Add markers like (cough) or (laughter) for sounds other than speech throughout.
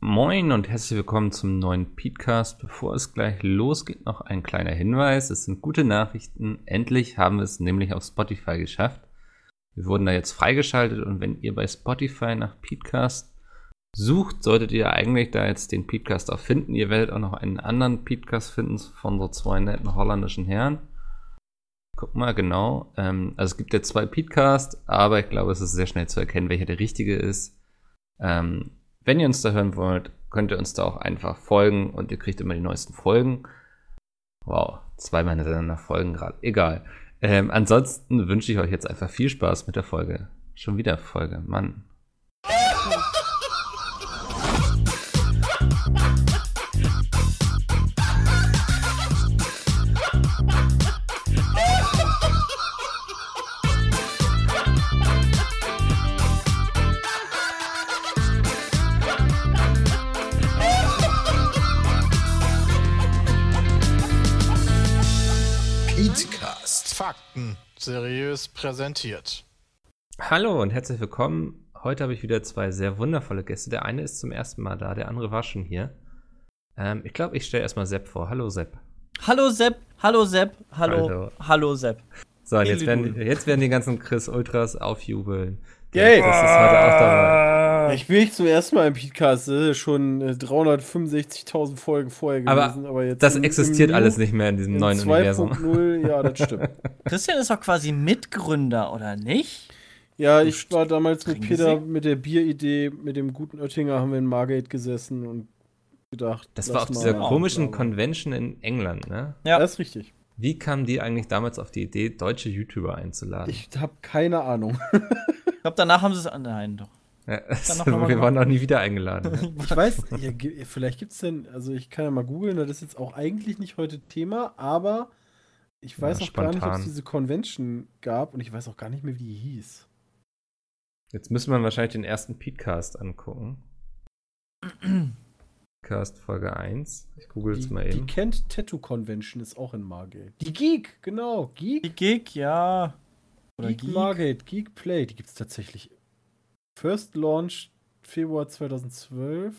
Moin und herzlich willkommen zum neuen Podcast. Bevor es gleich losgeht, noch ein kleiner Hinweis. Es sind gute Nachrichten. Endlich haben wir es nämlich auf Spotify geschafft. Wir wurden da jetzt freigeschaltet und wenn ihr bei Spotify nach Podcast sucht, solltet ihr eigentlich da jetzt den Podcast auch finden. Ihr werdet auch noch einen anderen Podcast finden von so zwei netten holländischen Herren. Guck mal, genau. Ähm, also es gibt ja zwei Podcasts, aber ich glaube, es ist sehr schnell zu erkennen, welcher der richtige ist. Ähm, wenn ihr uns da hören wollt, könnt ihr uns da auch einfach folgen und ihr kriegt immer die neuesten Folgen. Wow, zweimal hintereinander Folgen gerade. Egal. Ähm, ansonsten wünsche ich euch jetzt einfach viel Spaß mit der Folge. Schon wieder Folge, Mann. Fakten seriös präsentiert. Hallo und herzlich willkommen. Heute habe ich wieder zwei sehr wundervolle Gäste. Der eine ist zum ersten Mal da, der andere war schon hier. Ähm, ich glaube, ich stelle erstmal Sepp vor. Hallo Sepp. Hallo Sepp, hallo Sepp, hallo, Hallo. hallo, Sepp. So, jetzt werden, jetzt werden die ganzen Chris Ultras aufjubeln. Yay! Das ist heute auch dabei. Ich bin nicht zum ersten Mal im Podcast. Das ist schon äh, 365.000 Folgen vorher Aber gewesen. Aber, jetzt Das im- existiert im alles nicht mehr in diesem in neuen Universum. 2.0, ja, das stimmt. (laughs) Christian ist doch quasi Mitgründer, oder nicht? Ja, ich war damals mit Peter Sie? mit der Bieridee, mit dem guten Oettinger, haben wir in Margate gesessen und gedacht. Das war auf mal- dieser mal komischen bla. Convention in England, ne? Ja. Das ist richtig. Wie kamen die eigentlich damals auf die Idee, deutsche YouTuber einzuladen? Ich habe keine Ahnung. (laughs) Ich glaube, danach haben sie es. an- Nein, doch. Ja, noch mal wir waren auch nie wieder eingeladen. (laughs) Ich weiß, ja, vielleicht gibt es denn, also ich kann ja mal googeln, das ist jetzt auch eigentlich nicht heute Thema, aber ich weiß Ja, auch gar nicht, ob spontan. es diese Convention gab und ich weiß auch gar nicht mehr, wie die hieß. Jetzt müssen wir wahrscheinlich den ersten Podcast angucken. (clears throat) Podcast Folge 1. Ich google es Die, mal die eben. Kent Tattoo Convention ist auch in Margate. Die Geek, genau. Geek, Die Gig, ja. Oder Geek, Geek. Margate, Geek Play. Die gibt es tatsächlich. First Launch Februar 2012.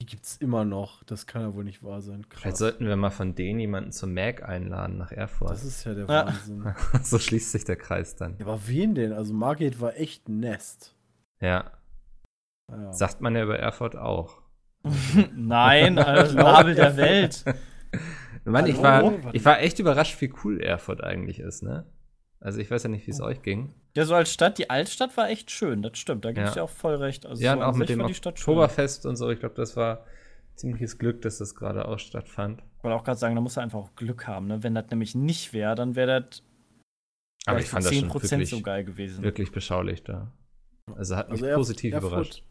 Die gibt es immer noch. Das kann ja wohl nicht wahr sein. Vielleicht Krass. sollten wir mal von denen jemanden zum Mac einladen nach Erfurt. Das ist ja der Ja. Wahnsinn. (laughs) so schließt sich der Kreis dann. Ja, aber wen denn? Also Margate war echt ein Nest. Ja, Ja. sagt man ja über Erfurt auch. (laughs) Nein, (laughs) also Nabel der Welt. Mann, ich war, ich war echt überrascht, wie cool Erfurt eigentlich ist, ne? Also ich weiß ja nicht, wie es euch ging. Ja, so als Stadt, die Altstadt war echt schön, das stimmt. Da gebe ich Ja. dir auch voll recht. Also ja, so und auch mit dem war die Stadt schön. Oktoberfest und so. Ich glaube, das war ziemliches Glück, dass das gerade auch stattfand. Ich wollte auch gerade sagen, da musst du einfach auch Glück haben. Ne? Wenn das nämlich nicht wäre, dann wäre das Aber ich fand für das schon 10% wirklich, so geil gewesen. wirklich beschaulich da. Also hat mich Also Erf- positiv Erfurt- überrascht.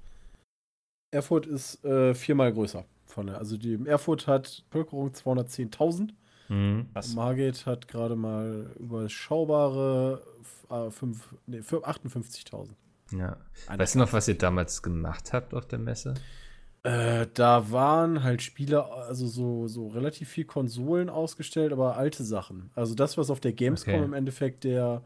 Erfurt ist äh, viermal größer. Von der, also die Erfurt hat Bevölkerung 210.000. Mhm. Margate hat gerade mal überschaubare äh, fünf- nee, für 58.000. Ja. Weißt du noch, was ihr damals gemacht habt auf der Messe? Äh, da waren halt Spiele, also so, so relativ viel Konsolen ausgestellt, aber alte Sachen. Also das, was auf der Gamescom Okay. im Endeffekt der,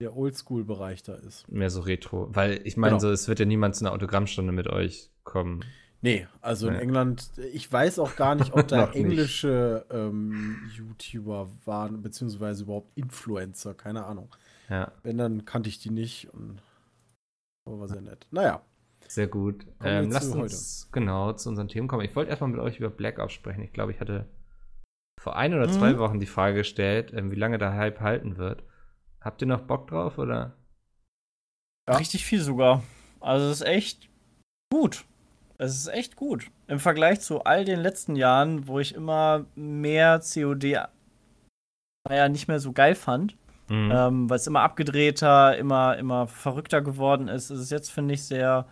der Oldschool-Bereich da ist. Mehr so Retro. Weil ich meine, Genau. so, es wird ja niemand zu einer Autogrammstunde mit euch kommen. Nee, also in Nee. England, ich weiß auch gar nicht, ob (laughs) da englische ähm, YouTuber waren, beziehungsweise überhaupt Influencer, keine Ahnung. Ja, Wenn, dann kannte ich die nicht und aber war sehr nett. Naja, sehr gut. Ähm, lasst uns genau zu unseren Themen kommen. Ich wollte erstmal mit euch über Black Ops sprechen. Ich glaube, ich hatte vor ein oder zwei Mhm. Wochen die Frage gestellt, ähm, wie lange der Hype halten wird. Habt ihr noch Bock drauf oder? Ja. Richtig viel sogar. Also es ist echt gut. Es ist echt gut. Im Vergleich zu all den letzten Jahren, wo ich immer mehr COD naja, nicht mehr so geil fand, Mhm. ähm, weil es immer abgedrehter, immer, immer verrückter geworden ist, ist es jetzt, finde ich, sehr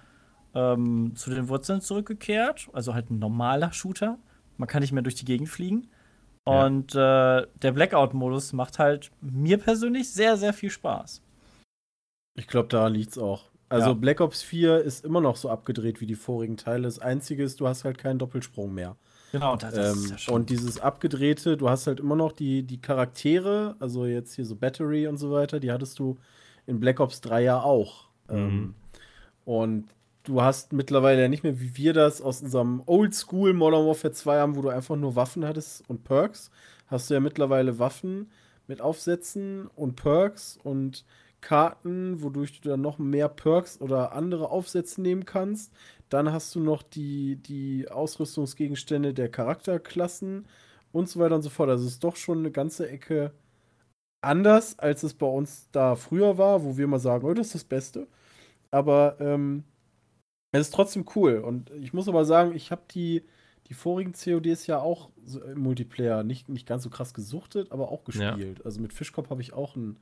ähm, zu den Wurzeln zurückgekehrt. Also halt ein normaler Shooter. Man kann nicht mehr durch die Gegend fliegen. Ja. Und äh, der Blackout-Modus macht halt mir persönlich sehr, sehr viel Spaß. ich glaube, da liegt's auch. Also Ja. Black Ops 4 ist immer noch so abgedreht wie die vorigen Teile. Das Einzige ist, du hast halt keinen Doppelsprung mehr. Genau, das, Ähm, und dieses abgedrehte, du hast halt immer noch die, die Charaktere, also jetzt hier so Battery und so weiter, die hattest du in Black Ops 3 ja auch. Ähm, Mhm. und du hast mittlerweile ja nicht mehr, wie wir das aus unserem Oldschool Modern Warfare 2 haben, wo du einfach nur Waffen hattest und Perks. Hast du ja mittlerweile Waffen mit Aufsätzen und Perks und Karten, wodurch du dann noch mehr Perks oder andere Aufsätze nehmen kannst. Dann hast du noch die, die Ausrüstungsgegenstände der Charakterklassen und so weiter und so fort. Also es ist doch schon eine ganze Ecke anders, als es bei uns da früher war, wo wir mal sagen, oh, das ist das Beste. Aber ähm, es ist trotzdem cool. Und ich muss aber sagen, ich habe die, die vorigen CODs ja auch so im Multiplayer nicht, nicht ganz so krass gesuchtet, aber auch gespielt. Ja. Also mit Fischkopf habe ich auch ein.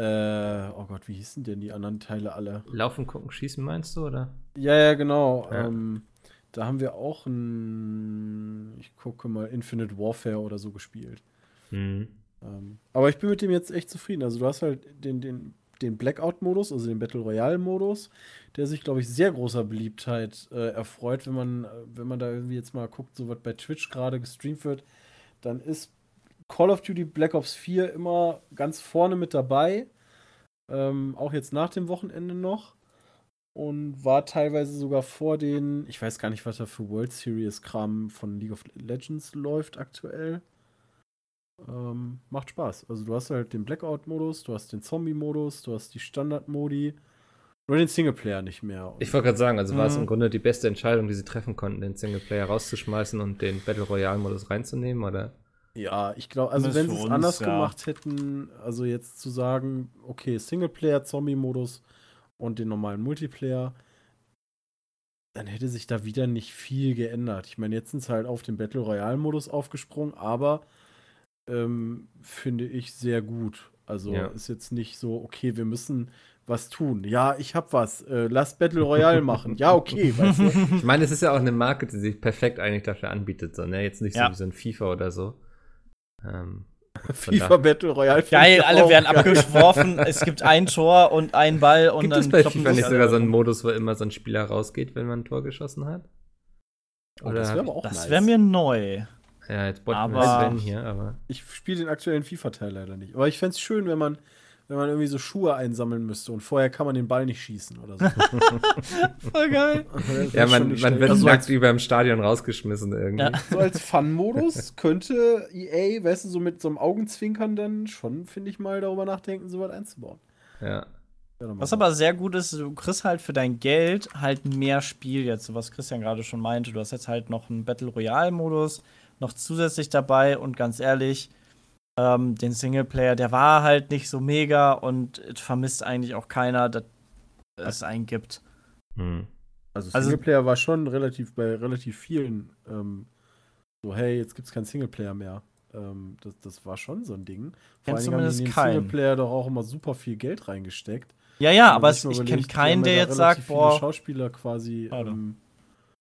Äh, oh Gott, wie hießen denn die anderen Teile alle? Laufen, gucken, schießen meinst du, oder? Ja, ja, genau. Ja. Ähm, da haben wir auch ein, ich gucke mal, Infinite Warfare oder so gespielt. Mhm. Ähm, aber ich bin mit dem jetzt echt zufrieden. Also du hast halt den, den, den Blackout-Modus, also den Battle Royale-Modus, der sich, glaube ich, sehr großer Beliebtheit äh, erfreut, wenn man, wenn man da irgendwie jetzt mal guckt, so was bei Twitch gerade gestreamt wird, dann ist Call of Duty Black Ops 4 immer ganz vorne mit dabei. Ähm, auch jetzt nach dem Wochenende noch und war teilweise sogar vor den, ich weiß gar nicht, was da für World Series Kram von League of Legends läuft aktuell. Ähm, macht Spaß. Also du hast halt den Blackout-Modus, du hast den Zombie-Modus, du hast die Standard-Modi. Nur den Singleplayer nicht mehr. Ich wollte gerade sagen, also war es im mhm. Grunde die beste Entscheidung, die sie treffen konnten, den Singleplayer rauszuschmeißen und den Battle Royale-Modus reinzunehmen, oder? Ja, ich glaube, also wenn sie es anders ja. gemacht hätten, also jetzt zu sagen, okay, Singleplayer, Zombie-Modus, und den normalen Multiplayer, dann hätte sich da wieder nicht viel geändert. Ich meine, jetzt sind sie halt auf den Battle Royale-Modus aufgesprungen, aber ähm, finde ich sehr gut. Also ja. ist jetzt nicht so, okay, wir müssen was tun. Ja, ich hab was. Äh, lass Battle Royale machen. Ja, okay. (laughs) Weißt du? Ich meine, es ist ja auch eine Marke, die sich perfekt eigentlich dafür anbietet. So, ne? Jetzt nicht ja. so wie so ein FIFA oder so. Ähm, (laughs) FIFA Battle Royale. Geil, alle werden geil. abgeworfen. es gibt ein Tor und ein Ball und gibt dann. Gibt es bei FIFA nicht sogar so einen Modus, wo immer so ein Spieler rausgeht, wenn man ein Tor geschossen hat? Oh, das wäre aber auch Das nice. wäre mir neu. Ja, jetzt botten wir Sven hier, aber. Ich spiele den aktuellen FIFA-Teil leider nicht. Aber ich fände es schön, wenn man wenn man irgendwie so Schuhe einsammeln müsste und vorher kann man den Ball nicht schießen oder so. (laughs) Voll geil. (laughs) ja, man, man wird also nackt wie beim Stadion rausgeschmissen irgendwie. Ja. So als Fun-Modus könnte EA, weißt du, so mit so einem Augenzwinkern dann schon, finde ich mal, darüber nachdenken, so was einzubauen. Ja. Was aber sehr gut ist, du kriegst halt für dein Geld halt mehr Spiel jetzt, was Christian gerade schon meinte. Du hast jetzt halt noch einen Battle Royale-Modus noch zusätzlich dabei und ganz ehrlich, ähm, den Singleplayer, der war halt nicht so mega und vermisst eigentlich auch keiner, dass es einen gibt. Hm. Also, Singleplayer also, war schon relativ bei relativ vielen ähm, so, hey, jetzt gibt es keinen Singleplayer mehr. Ähm, das, das war schon so ein Ding. Vor allem haben die in den keinen. Singleplayer doch auch immer super viel Geld reingesteckt. Ja, ja, aber es, ich kenne keinen, der jetzt sagt, boah. Schauspieler quasi, ähm,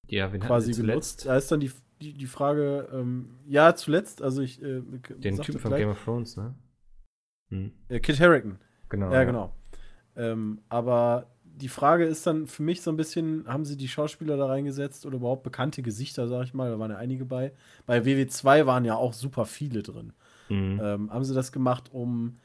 ja, quasi genutzt. Da ist dann die, die, die Frage, ähm, ja, zuletzt, also ich. Äh, Den Typen von Game of Thrones, ne? Hm. Äh, Kit Harrington. Genau. Ja, ja. genau. Ähm, aber die Frage ist dann für mich so ein bisschen, haben sie die Schauspieler da reingesetzt oder überhaupt bekannte Gesichter, sag ich mal, da waren ja einige bei. Bei WW2 waren ja auch super viele drin. Mhm. Ähm, haben sie das gemacht, um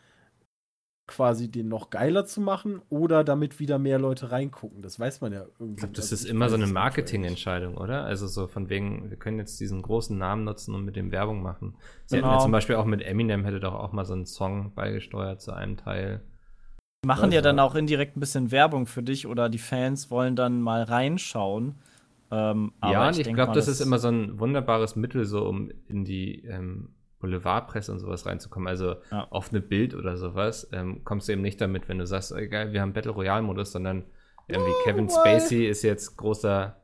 quasi den noch geiler zu machen oder damit wieder mehr Leute reingucken. Das weiß man ja irgendwie. Ich glaube, das also ist immer so eine Marketingentscheidung, oder? Also so von wegen, wir können jetzt diesen großen Namen nutzen und mit dem Werbung machen. Sie genau. hätten ja zum Beispiel auch mit Eminem hätte doch auch mal so einen Song beigesteuert zu einem Teil. Die machen also. ja dann auch indirekt ein bisschen Werbung für dich oder die Fans wollen dann mal reinschauen. Ähm, ja, ich, ich glaube, das, das ist immer so ein wunderbares Mittel, so um in die ähm, Boulevardpresse und sowas reinzukommen. Also ja. auf eine Bild oder sowas ähm, kommst du eben nicht damit, wenn du sagst, oh, egal, wir haben Battle Royale-Modus, sondern irgendwie oh, Kevin Spacey ist jetzt großer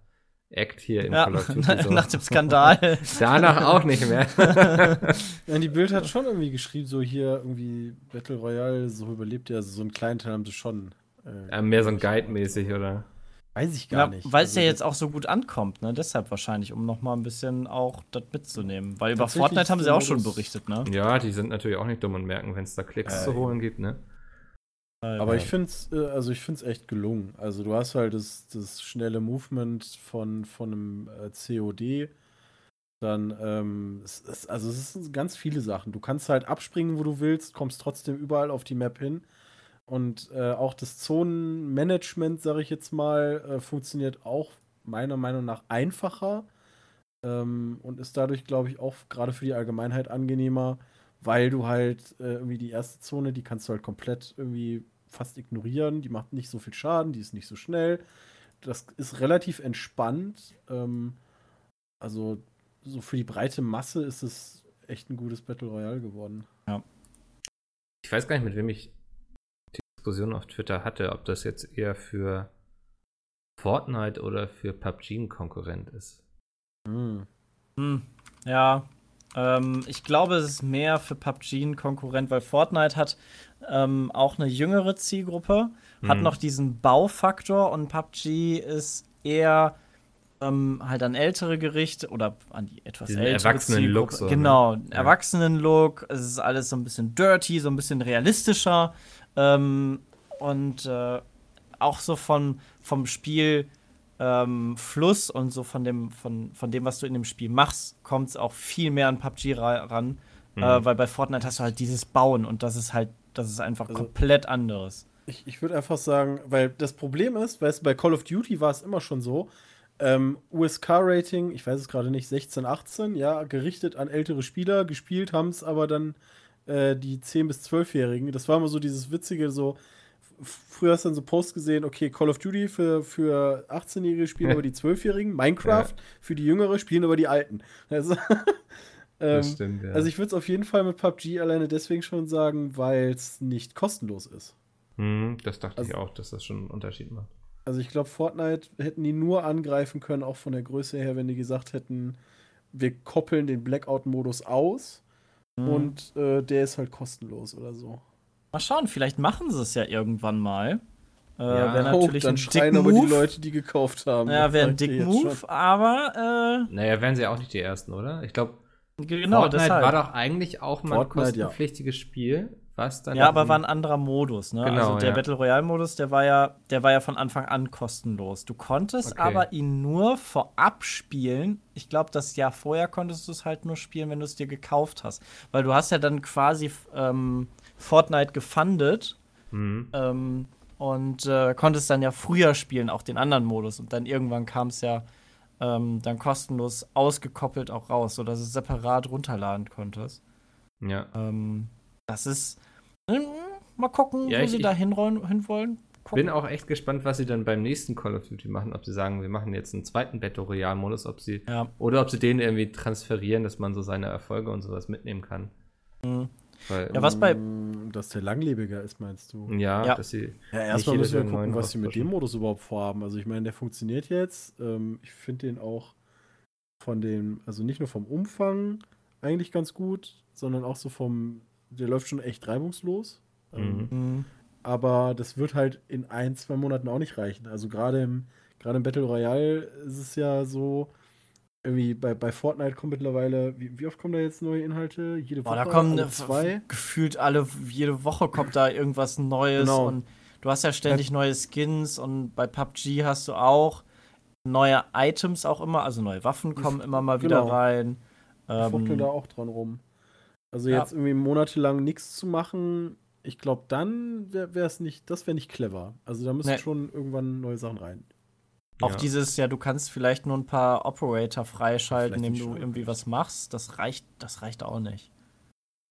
Act hier im ja, Call of (laughs) Duty. So. Nach dem Skandal. Danach auch nicht mehr. (laughs) ja, die Bild hat schon irgendwie geschrieben, so hier irgendwie Battle Royale, so überlebt er, also so einen kleinen Teil haben sie schon. Äh, ja, mehr so ein Guide-mäßig, oder? Weiß ich gar ja, nicht. Weil es also ja jetzt auch so gut ankommt, ne? Deshalb wahrscheinlich, um noch mal ein bisschen auch das mitzunehmen. Weil über Fortnite haben sie auch schon berichtet, ne? Ja, die sind natürlich auch nicht dumm und merken, wenn es da Klicks äh, zu holen gibt, ne? Aber ich finde es äh, also echt gelungen. Also du hast halt das, das schnelle Movement von, von einem äh, COD. Dann, ähm, es ist, also es sind ganz viele Sachen. Du kannst halt abspringen, wo du willst, kommst trotzdem überall auf die Map hin. Und äh, auch das Zonenmanagement, sage ich jetzt mal, äh, funktioniert auch meiner Meinung nach einfacher ähm, und ist dadurch, glaube ich, auch gerade für die Allgemeinheit angenehmer, weil du halt äh, irgendwie die erste Zone, die kannst du halt komplett irgendwie fast ignorieren. Die macht nicht so viel Schaden, die ist nicht so schnell. Das ist relativ entspannt. Ähm, also so für die breite Masse ist es echt ein gutes Battle Royale geworden. Ja. Ich weiß gar nicht, mit wem ich Diskussion auf Twitter hatte, ob das jetzt eher für Fortnite oder für PUBG ein Konkurrent ist. Hm. Hm. Ja, ähm, ich glaube, es ist mehr für PUBG ein Konkurrent, weil Fortnite hat ähm, auch eine jüngere Zielgruppe, hm. hat noch diesen Baufaktor und PUBG ist eher ähm, halt an ältere Gerichte oder an die etwas Diesen ältere Erwachsenen-Look. So, ne? genau, ne? Erwachsenen-Look. Es ist alles so ein bisschen dirty, so ein bisschen realistischer. Ähm, und äh, auch so von, vom Spiel ähm, Fluss und so von dem, von, von dem, was du in dem Spiel machst, kommt es auch viel mehr an PUBG ra ran. Mhm. Äh, weil bei Fortnite hast du halt dieses Bauen und das ist halt, das ist einfach also, komplett anderes. Ich, ich würde einfach sagen, weil das Problem ist, weißt du, bei Call of Duty war es immer schon so, ähm, USK-Rating, ich weiß es gerade nicht, 16, 18, ja, gerichtet an ältere Spieler, gespielt haben es aber dann äh, die 10- bis 12-Jährigen. Das war immer so dieses witzige, so, früher hast du dann so Posts gesehen, okay, Call of Duty für, für 18-Jährige spielen aber die 12-Jährigen, Minecraft ja. für die Jüngere spielen aber die Alten. Also, (laughs) ähm, stimmt, ja. also ich würde es auf jeden Fall mit PUBG alleine deswegen schon sagen, weil es nicht kostenlos ist. Hm, das dachte also, ich auch, dass das schon einen Unterschied macht. Also ich glaube, Fortnite hätten die nur angreifen können, auch von der Größe her, wenn die gesagt hätten, wir koppeln den Blackout-Modus aus Mhm. Und äh, der ist halt kostenlos oder so. Mal schauen, vielleicht machen sie es ja irgendwann mal. Äh, ja, wäre natürlich oh, dann ein schreien aber die Leute, die gekauft haben. Ja, wäre ein dick Move, aber. Äh, naja, wären sie auch nicht die ersten, oder? Ich glaube, genau, Fortnite deshalb. war doch eigentlich auch mal Fortnite, ein kostenpflichtiges ja. Spiel was dann. Ja, aber war ein anderer Modus, ne? Genau, also der ja. Battle Royale-Modus, der war ja, der war ja von Anfang an kostenlos. Du konntest okay. aber ihn nur vorab spielen. Ich glaube, das Jahr vorher konntest du es halt nur spielen, wenn du es dir gekauft hast. Weil du hast ja dann quasi ähm, Fortnite gefundet. Mhm. Ähm, und äh, konntest dann ja früher spielen, auch den anderen Modus. Und dann irgendwann kam es ja ähm, dann kostenlos ausgekoppelt auch raus, sodass du es separat runterladen konntest. Ja. Ähm, das ist, mal gucken, ja, wo ich, sie da hinrollen, hinwollen. Ich Bin auch echt gespannt, was sie dann beim nächsten Call of Duty machen. Ob sie sagen, wir machen jetzt einen zweiten Battle Royale-Modus, ob sie ja. oder ob sie den irgendwie transferieren, dass man so seine Erfolge und sowas mitnehmen kann. Mhm. Weil, ja, was bei. Mm, dass der langlebiger ist, meinst du? Ja, ja. dass sie. Ja, erstmal müssen wir gucken, was sie mit dem Modus überhaupt vorhaben. Also, ich meine, der funktioniert jetzt. Ähm, ich finde den auch von dem, also nicht nur vom Umfang eigentlich ganz gut, sondern auch so vom der läuft schon echt reibungslos. Ähm, mhm. Aber das wird halt in ein, zwei Monaten auch nicht reichen. Also gerade im, gerade im Battle Royale ist es ja so, irgendwie bei, bei Fortnite kommt mittlerweile, wie, wie oft kommen da jetzt neue Inhalte? Jede Woche? Oh, da kommen alle zwei? gefühlt alle, jede Woche kommt da irgendwas Neues genau. und du hast ja ständig neue Skins und bei PUBG hast du auch neue Items auch immer, also neue Waffen kommen immer mal wieder genau. rein. Ähm, da auch dran rum. Also ja. jetzt irgendwie monatelang nichts zu machen, ich glaube, dann wäre es nicht, das wäre nicht clever. Also da müssen nee. schon irgendwann neue Sachen rein. Auch ja. dieses, ja, du kannst vielleicht nur ein paar Operator freischalten, indem du irgendwie was machst, das reicht, das reicht auch nicht.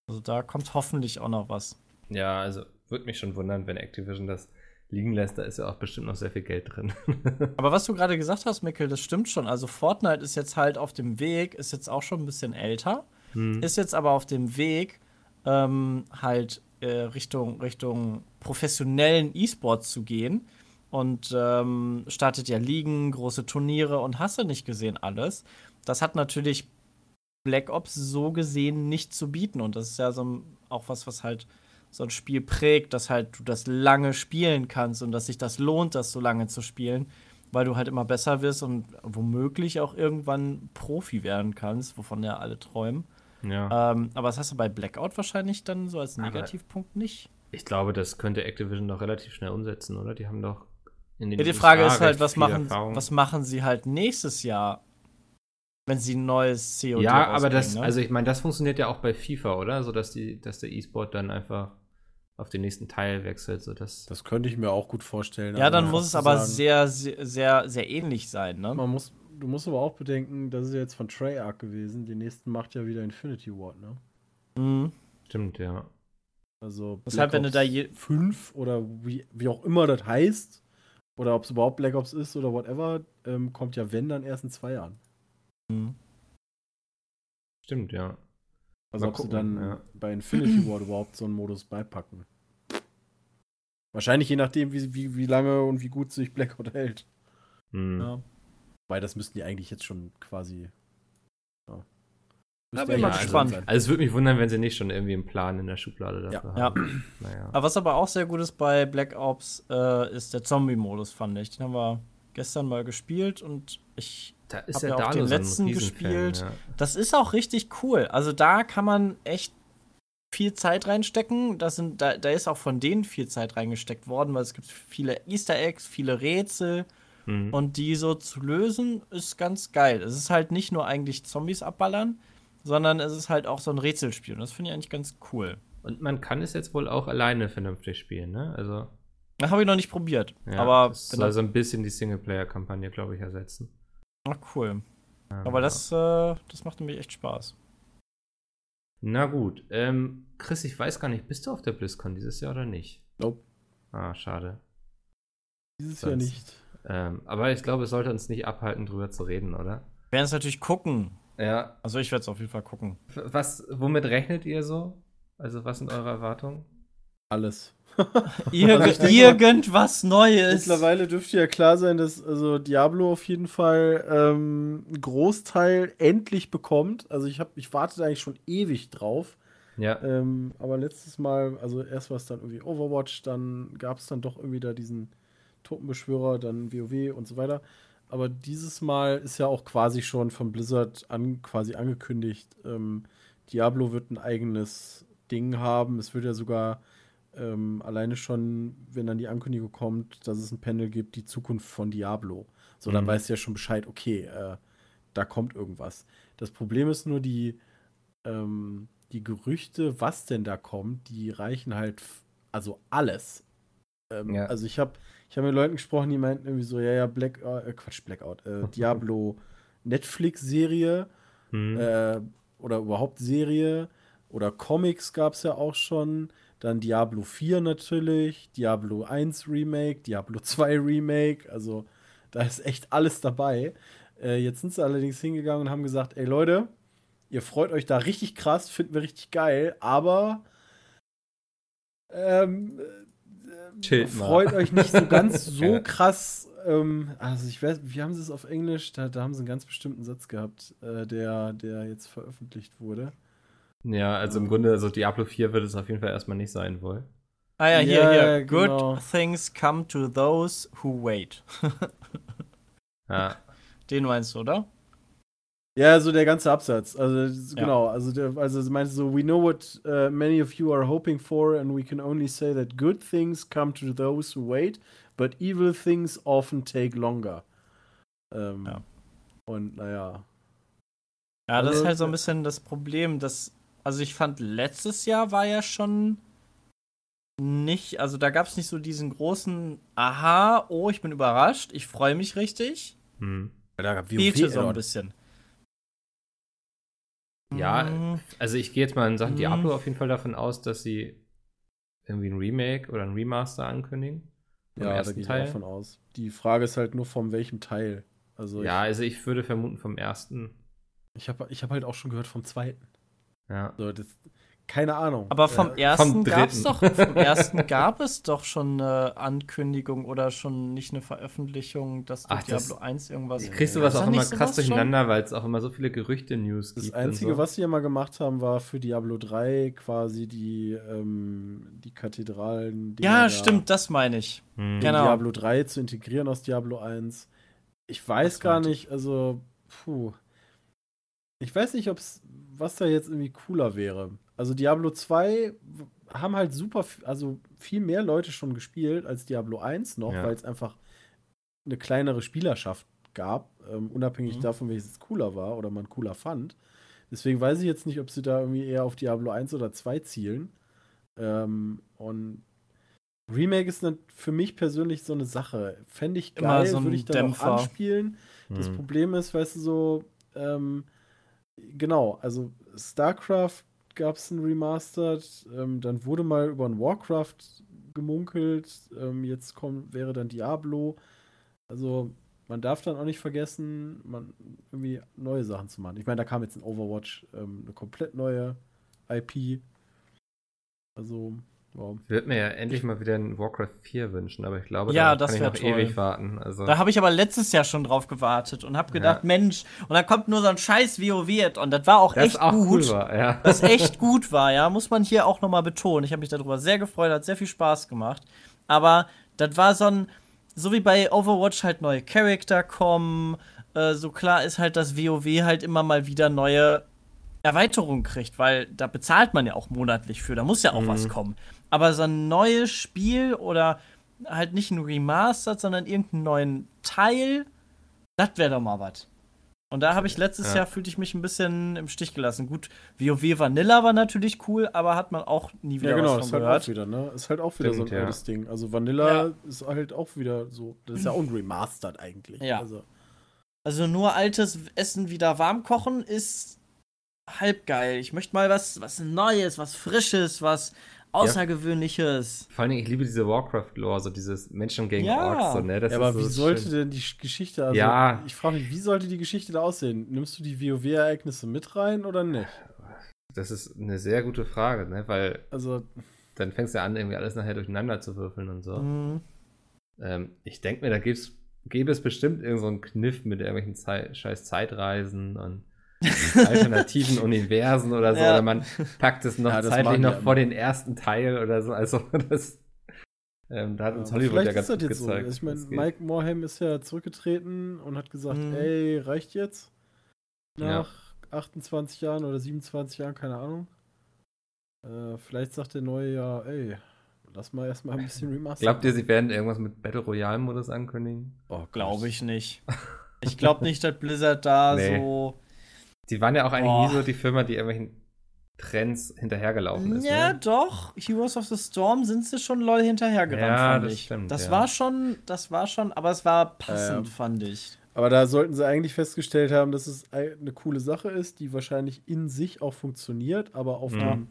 Also da kommt hoffentlich auch noch was. Ja, also würde mich schon wundern, wenn Activision das liegen lässt, da ist ja auch bestimmt noch sehr viel Geld drin. (laughs) Aber was du gerade gesagt hast, Mikkel, das stimmt schon. Also Fortnite ist jetzt halt auf dem Weg, ist jetzt auch schon ein bisschen älter. Hm. Ist jetzt aber auf dem Weg, ähm, halt äh, Richtung, Richtung professionellen E-Sport zu gehen. Und ähm, startet ja Ligen, große Turniere und hast du nicht gesehen alles. Das hat natürlich Black Ops so gesehen nicht zu bieten. Und das ist ja so auch was, was halt so ein Spiel prägt, dass halt du das lange spielen kannst und dass sich das lohnt, das so lange zu spielen, weil du halt immer besser wirst und womöglich auch irgendwann Profi werden kannst, wovon ja alle träumen. Ja. Ähm, aber das hast du bei Blackout wahrscheinlich dann so als Negativpunkt aber nicht. Ich glaube, das könnte Activision doch relativ schnell umsetzen, oder? Die haben doch in den Ja, die Frage USA ist halt, was machen, was machen sie halt nächstes Jahr, wenn sie ein neues COD Ja, aber das, ne? also ich meine, das funktioniert ja auch bei FIFA, oder? So dass die, dass der E-Sport dann einfach auf den nächsten Teil wechselt. So das, das könnte ich mir auch gut vorstellen. Ja, dann muss es aber sehr, sehr, sehr, sehr ähnlich sein, ne? Man muss, du musst aber auch bedenken, das ist ja jetzt von Treyarch gewesen. Den nächsten macht ja wieder Infinity Ward, ne? Mhm. Stimmt, ja. Also Deshalb, wenn du da je 5 oder wie, wie auch immer das heißt, oder ob es überhaupt Black Ops ist oder whatever, ähm, kommt ja wenn dann erst in zwei Jahren. Mhm. Stimmt, ja. Also Mal ob gucken, sie dann ja. bei Infinity Ward überhaupt so einen Modus beipacken. Wahrscheinlich je nachdem, wie, wie, wie lange und wie gut sich Blackout hält. Mhm. Ja. Weil das müssten die eigentlich jetzt schon quasi. Ja. Da bin ich mal gespannt. Also, also, es würde mich wundern, wenn sie nicht schon irgendwie einen Plan in der Schublade dafür ja. haben. Ja. Naja. Aber was aber auch sehr gut ist bei Black Ops, äh, ist der Zombie-Modus, fand ich. Den haben wir gestern mal gespielt und ich da ist ja, ja auch den letzten gespielt. Ja. Das ist auch richtig cool. Also da kann man echt viel Zeit reinstecken. Das sind, da, da ist auch von denen viel Zeit reingesteckt worden, weil es gibt viele Easter Eggs, viele Rätsel. Mhm. Und die so zu lösen, ist ganz geil. Es ist halt nicht nur eigentlich Zombies abballern, sondern es ist halt auch so ein Rätselspiel. Und das finde ich eigentlich ganz cool. Und man kann es jetzt wohl auch alleine vernünftig spielen, ne? Also. Das habe ich noch nicht probiert. Ja, aber das soll so ein bisschen die Singleplayer-Kampagne, glaube ich, ersetzen. Ach, cool. Ja, aber das, äh, das macht nämlich echt Spaß. Na gut. Ähm, Chris, ich weiß gar nicht, bist du auf der BlizzCon dieses Jahr oder nicht? Nope. Ah, schade. Dieses Jahr nicht. Ähm, aber ich glaube, es sollte uns nicht abhalten, drüber zu reden, oder? Wir werden es natürlich gucken. Ja. Also ich werde es auf jeden Fall gucken. Was, womit rechnet ihr so? Also was sind eure Erwartungen? Alles. (laughs) Irgend, also irgendwas Neues. Mittlerweile dürfte ja klar sein, dass also Diablo auf jeden Fall ähm, einen Großteil endlich bekommt. Also ich habe, ich warte eigentlich schon ewig drauf. Ja. Ähm, aber letztes Mal, also erst war es dann irgendwie Overwatch, dann gab es dann doch irgendwie da diesen Totenbeschwörer, dann WoW und so weiter. Aber dieses Mal ist ja auch quasi schon von Blizzard an, quasi angekündigt, ähm, Diablo wird ein eigenes Ding haben. Es wird ja sogar ähm, alleine schon, wenn dann die Ankündigung kommt, dass es ein Panel gibt, die Zukunft von Diablo. So, dann mhm. weißt du ja schon Bescheid, okay, äh, da kommt irgendwas. Das Problem ist nur, die, ähm, die Gerüchte, was denn da kommt, die reichen halt, also alles. Ähm, ja. Also ich habe ich hab mit Leuten gesprochen, die meinten irgendwie so, ja, ja, Black, äh, Quatsch, Blackout, äh, (laughs) Diablo Netflix-Serie mhm. äh, oder überhaupt Serie oder Comics gab es ja auch schon. Dann Diablo 4 natürlich, Diablo 1 Remake, Diablo 2 Remake. Also da ist echt alles dabei. Äh, jetzt sind sie allerdings hingegangen und haben gesagt, ey Leute, ihr freut euch da richtig krass, finden wir richtig geil, aber ähm, äh, freut euch nicht so ganz (laughs) so ja. krass. Ähm, also ich weiß, wie haben sie es auf Englisch? Da, da haben sie einen ganz bestimmten Satz gehabt, äh, der, der jetzt veröffentlicht wurde. Ja, also im Grunde, also Diablo 4 wird es auf jeden Fall erstmal nicht sein wohl. Ah ja, hier, ja, hier. Genau. Good things come to those who wait. (laughs) ja. Den meinst du, oder? Ja, so der ganze Absatz. Also ja. genau, also der, also meinst du so, we know what uh, many of you are hoping for and we can only say that good things come to those who wait, but evil things often take longer. Ähm, ja. Und naja. Ja, das ist also, halt so ein bisschen das Problem, dass also ich fand, letztes Jahr war ja schon nicht, also da gab es nicht so diesen großen Aha, oh, ich bin überrascht, ich freue mich richtig. Hm. Da gab Fehlte so ein bisschen. Ja, hm. also ich gehe jetzt mal in Sachen. Diablo auf jeden Fall davon aus, dass sie irgendwie ein Remake oder ein Remaster ankündigen. Ja, ersten da gehe ich Teil. davon aus. Die Frage ist halt nur von welchem Teil. Also ja, also ich würde vermuten vom ersten. Ich habe ich hab halt auch schon gehört vom zweiten. Ja. So, das, keine Ahnung. Aber vom äh, ersten gab es doch, vom ersten gab es doch schon eine Ankündigung oder schon nicht eine Veröffentlichung, dass du Ach, Diablo das, 1 irgendwas. Kriegst du was auch immer krass durcheinander, weil es auch immer so viele Gerüchte-News gibt. Das Einzige, so. was sie mal gemacht haben, war für Diablo 3 quasi die, ähm, die Kathedralen. Ja, stimmt, das meine ich. Mhm. Genau. Diablo 3 zu integrieren aus Diablo 1. Ich weiß gar nicht, also, puh. Ich weiß nicht, ob es was da jetzt irgendwie cooler wäre. Also Diablo 2 haben halt super, also viel mehr Leute schon gespielt als Diablo 1 noch, ja. weil es einfach eine kleinere Spielerschaft gab, ähm, unabhängig mhm. davon, welches cooler war oder man cooler fand. Deswegen weiß ich jetzt nicht, ob sie da irgendwie eher auf Diablo 1 oder 2 zielen. Ähm, und Remake ist für mich persönlich so eine Sache. Fände ich geil, so würde ich dann Dämpfer. auch anspielen. Das hm. Problem ist, weißt du, so, ähm, genau, also StarCraft gab es ein Remastered, ähm, dann wurde mal über ein Warcraft gemunkelt, ähm, jetzt kommt, wäre dann Diablo. Also man darf dann auch nicht vergessen, man irgendwie neue Sachen zu machen. Ich meine, da kam jetzt ein Overwatch, ähm, eine komplett neue IP. Also Wow. Ich würde mir ja endlich mal wieder ein Warcraft 4 wünschen, aber ich glaube, ja, da kann ich noch toll. ewig warten. Also. Da habe ich aber letztes Jahr schon drauf gewartet und habe gedacht, ja. Mensch, und dann kommt nur so ein scheiß WoW und das war auch das echt auch gut. Cool war, ja. Das echt gut war, ja, muss man hier auch nochmal betonen. Ich habe mich darüber sehr gefreut, hat sehr viel Spaß gemacht. Aber das war so ein, so wie bei Overwatch halt neue Charakter kommen, äh, so klar ist halt, dass WoW halt immer mal wieder neue Erweiterungen kriegt, weil da bezahlt man ja auch monatlich für, da muss ja auch mhm. was kommen. Aber so ein neues Spiel oder halt nicht ein Remastered, sondern irgendeinen neuen Teil, das wäre doch mal was. Und da habe ich letztes ja. Jahr fühlte ich mich ein bisschen im Stich gelassen. Gut, WoW Vanilla war natürlich cool, aber hat man auch nie wieder ja, genau, was von ist halt auch wieder, ne? Ist halt auch wieder Stimmt, so ein altes Ding. Also Vanilla ja. ist halt auch wieder so, das ist ja auch ein Remastered eigentlich. Ja. Also. also nur altes Essen wieder warm kochen ist halb geil. Ich möchte mal was was Neues, was Frisches, was Außergewöhnliches. Ja, vor allem, ich liebe diese Warcraft-Lore, so dieses Menschen gegen ja. Orks. So, ne? ja, aber so wie sollte schön. denn die Geschichte, also ja. ich frage mich, wie sollte die Geschichte da aussehen? Nimmst du die WoW-Ereignisse mit rein oder nicht? Das ist eine sehr gute Frage, ne? Weil also, dann fängst du ja an, irgendwie alles nachher durcheinander zu würfeln und so. Mhm. Ähm, ich denke mir, da gäbe es bestimmt irgendeinen so Kniff mit irgendwelchen Zei scheiß Zeitreisen und (laughs) alternativen Universen oder so. Ja. Oder man packt es noch ja, zeitlich noch vor den ersten Teil oder so. Also (laughs) das. Ähm, da hat uns Hollywood ja ganz gut gezeigt. So. Ich meine, Mike Morhaime ist ja zurückgetreten und hat gesagt, mhm. ey, reicht jetzt? Nach ja. 28 Jahren oder 27 Jahren, keine Ahnung. Äh, vielleicht sagt der neue ja, ey, lass mal erstmal ein bisschen remaster. Glaubt ihr, sie werden irgendwas mit Battle Royale-Modus ankündigen? Oh, glaube ich nicht. (laughs) Ich glaube nicht, dass Blizzard da nee. so die waren ja auch eigentlich oh. nie so die Firma, die irgendwelchen Trends hinterhergelaufen ist. Ja, ne? doch. Heroes of the Storm sind sie schon lol hinterhergerannt, ja, fand das ich. Stimmt, das ja. war schon, das war schon, aber es war passend, ähm, fand ich. Aber da sollten sie eigentlich festgestellt haben, dass es eine coole Sache ist, die wahrscheinlich in sich auch funktioniert, aber auf, mhm. dem,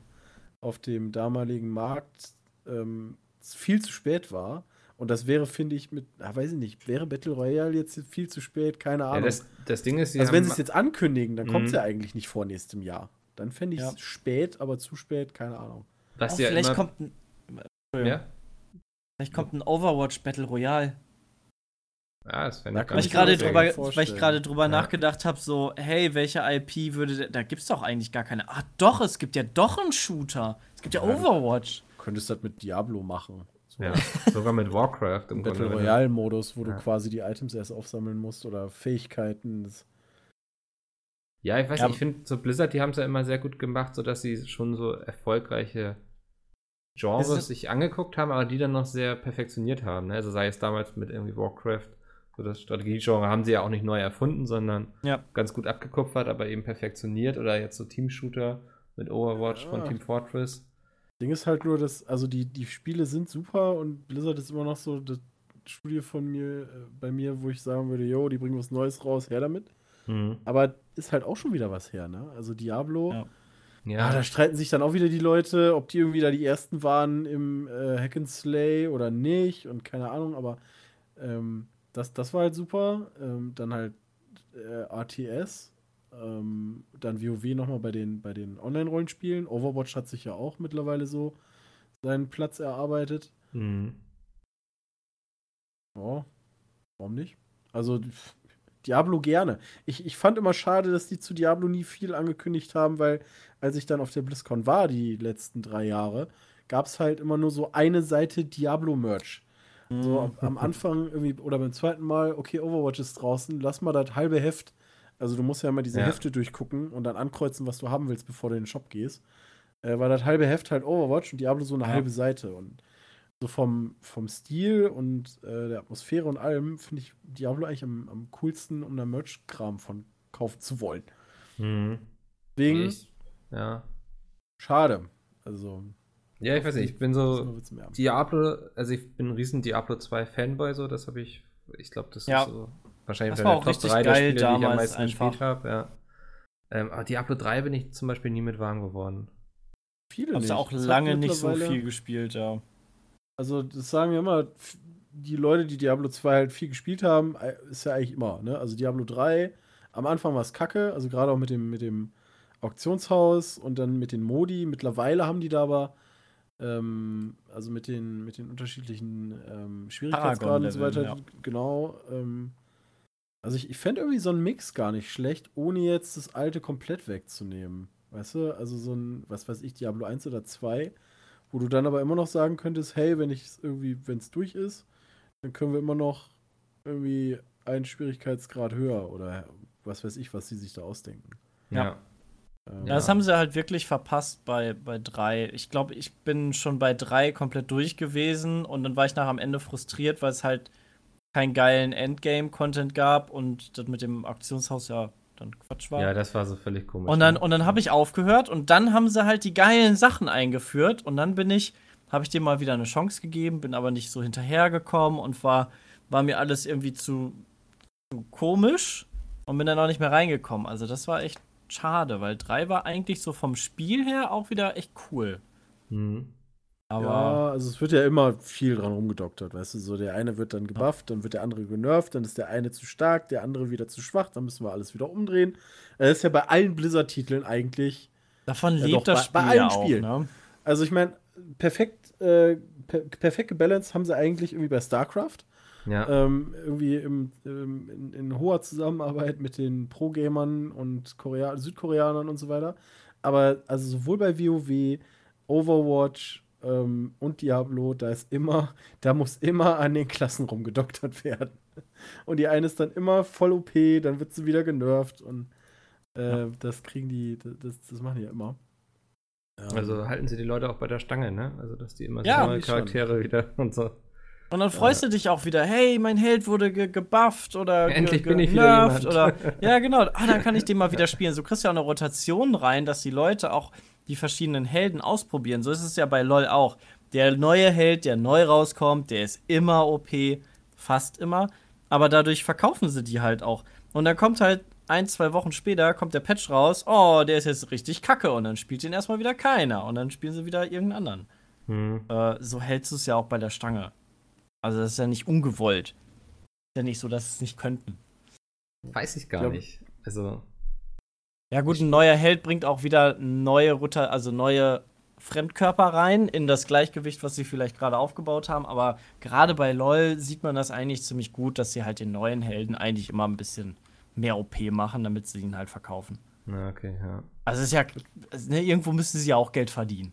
auf dem damaligen Markt ähm, viel zu spät war. Und das wäre, finde ich, mit, ah, weiß ich nicht, wäre Battle Royale jetzt viel zu spät, keine Ahnung. Ja, das, das, Ding ist, also wenn sie es jetzt ankündigen, dann kommt es mhm. ja eigentlich nicht vor nächstem Jahr. Dann fände ich es ja. spät, aber zu spät, keine Ahnung. Was oh, ja vielleicht kommt ein, ja? Vielleicht kommt ein Overwatch Battle Royale. Ja, das fände ich Weil ich gerade drüber, weil ich gerade drüber ja. nachgedacht habe, so, hey, welche IP würde, da gibt es doch eigentlich gar keine. Ach doch, es gibt ja doch einen Shooter. Es gibt ja, ja Overwatch. Du könntest das mit Diablo machen. Ja, sogar mit Warcraft im Battle Royale-Modus, wo ja. du quasi die Items erst aufsammeln musst oder Fähigkeiten. Ja, ich weiß nicht, ich finde, so Blizzard, die haben es ja immer sehr gut gemacht, sodass sie schon so erfolgreiche Genres sich angeguckt haben, aber die dann noch sehr perfektioniert haben. Ne? Also sei es damals mit irgendwie Warcraft, so das Strategiegenre haben sie ja auch nicht neu erfunden, sondern ja. ganz gut abgekupfert, aber eben perfektioniert. Oder jetzt so Team-Shooter mit Overwatch ja. von Team Fortress. Ding ist halt nur, dass, also die, die Spiele sind super und Blizzard ist immer noch so das Studio von mir, äh, bei mir, wo ich sagen würde, yo, die bringen was Neues raus, her damit. Mhm. Aber ist halt auch schon wieder was her, ne? Also Diablo. Ja. Ja. Ah, da streiten sich dann auch wieder die Leute, ob die irgendwie da die ersten waren im äh, Hack and Slay oder nicht und keine Ahnung, aber ähm, das, das war halt super. Ähm, dann halt äh, RTS, ähm, dann WoW nochmal bei den, bei den Online-Rollenspielen. Overwatch hat sich ja auch mittlerweile so seinen Platz erarbeitet. Mhm. Ja, warum nicht? Also Diablo gerne. Ich, ich fand immer schade, dass die zu Diablo nie viel angekündigt haben, weil als ich dann auf der BlizzCon war, die letzten drei Jahre, gab es halt immer nur so eine Seite Diablo-Merch. So am, am, (laughs) Anfang irgendwie oder beim zweiten Mal, okay, Overwatch ist draußen, lass mal das halbe Heft also du musst ja immer diese ja. Hefte durchgucken und dann ankreuzen, was du haben willst, bevor du in den Shop gehst. Äh, war das halbe Heft halt Overwatch und Diablo so eine ja. halbe Seite. Und so vom, vom Stil und äh, der Atmosphäre und allem finde ich Diablo eigentlich am, am coolsten, um da Merch-Kram von kaufen zu wollen. Mhm. Deswegen. Ja. Schade. Also. Ja, ich weiß nicht, ich bin so Diablo, also ich bin ein riesen Diablo 2 Fanboy, so, das habe ich, ich glaube, das ja. ist so wahrscheinlich das war der Top 3 der Spiele, die ich am meisten einfach. gespielt habe, ja. Ähm, aber Diablo 3 bin ich zum Beispiel nie mit warm geworden. Viele Hab's nicht. auch das lange nicht so viel gespielt, ja. Also, das sagen ja immer, die Leute, die Diablo 2 halt viel gespielt haben, ist ja eigentlich immer, ne? Also Diablo 3, am Anfang war es kacke, also gerade auch mit dem, mit dem Auktionshaus und dann mit den Modi. Mittlerweile haben die da aber, ähm, also mit den, mit den unterschiedlichen ähm, Schwierigkeitsgraden und so weiter, ja. genau. Ähm, also ich, ich fände irgendwie so einen Mix gar nicht schlecht, ohne jetzt das alte komplett wegzunehmen. Weißt du, also so ein, was weiß ich, Diablo 1 oder 2, wo du dann aber immer noch sagen könntest, hey, wenn ich irgendwie, wenn es durch ist, dann können wir immer noch irgendwie einen Schwierigkeitsgrad höher oder was weiß ich, was sie sich da ausdenken. Ja. Ähm, ja, das haben sie halt wirklich verpasst bei, bei drei. Ich glaube, ich bin schon bei drei komplett durch gewesen und dann war ich nach am Ende frustriert, weil es halt keinen geilen Endgame-Content gab und das mit dem Aktionshaus ja dann Quatsch war. Ja, das war so völlig komisch. Und dann, und dann habe ich aufgehört und dann haben sie halt die geilen Sachen eingeführt und dann bin ich, habe ich dem mal wieder eine Chance gegeben, bin aber nicht so hinterhergekommen und war, war mir alles irgendwie zu, zu komisch und bin dann auch nicht mehr reingekommen. Also das war echt schade, weil 3 war eigentlich so vom Spiel her auch wieder echt cool. Mhm. Aber ja, also es wird ja immer viel dran rumgedoktert, weißt du, so der eine wird dann gebufft, dann wird der andere genervt, dann ist der eine zu stark, der andere wieder zu schwach, dann müssen wir alles wieder umdrehen. Das ist ja bei allen Blizzard-Titeln eigentlich. Davon lebt das Spiel bei, bei allen ja Spielen. Auch, ne? Also ich meine, perfekt, äh, per perfekte Balance haben sie eigentlich irgendwie bei StarCraft. Ja. Ähm, irgendwie im, ähm, in, in, hoher Zusammenarbeit mit den Pro-Gamern und Korea Südkoreanern und so weiter. Aber also sowohl bei WoW, Overwatch ähm, und Diablo, da ist immer, da muss immer an den Klassen rumgedoktert werden. Und die eine ist dann immer voll OP, dann wird sie wieder genervt und äh, ja. das kriegen die, das, das machen die ja immer. Also halten sie die Leute auch bei der Stange, ne? Also dass die immer ja, neue Charaktere schon. wieder (laughs) und so. Und dann freust ja. du dich auch wieder, hey, mein Held wurde ge gebufft oder ja, Endlich bin ich wieder jemand. oder Ja, genau. Ah, dann kann ich den mal wieder spielen. So kriegst du ja auch eine Rotation rein, dass die Leute auch die verschiedenen Helden ausprobieren. So ist es ja bei LoL auch. Der neue Held, der neu rauskommt, der ist immer OP, fast immer. Aber dadurch verkaufen sie die halt auch. Und dann kommt halt ein, zwei Wochen später kommt der Patch raus, oh, der ist jetzt richtig kacke. Und dann spielt ihn erstmal wieder keiner. Und dann spielen sie wieder irgendeinen anderen. Hm. Äh, so hältst du es ja auch bei der Stange. Also das ist ja nicht ungewollt. Ist ja nicht so, dass es nicht könnten. Weiß ich gar ja. nicht. Also ja, gut, ein neuer Held bringt auch wieder neue Rutter, also neue Fremdkörper rein in das Gleichgewicht, was sie vielleicht gerade aufgebaut haben. Aber gerade bei LOL sieht man das eigentlich ziemlich gut, dass sie halt den neuen Helden eigentlich immer ein bisschen mehr OP machen, damit sie ihn halt verkaufen. Na, okay, ja. Also es ist ja, ne, irgendwo müssen sie ja auch Geld verdienen.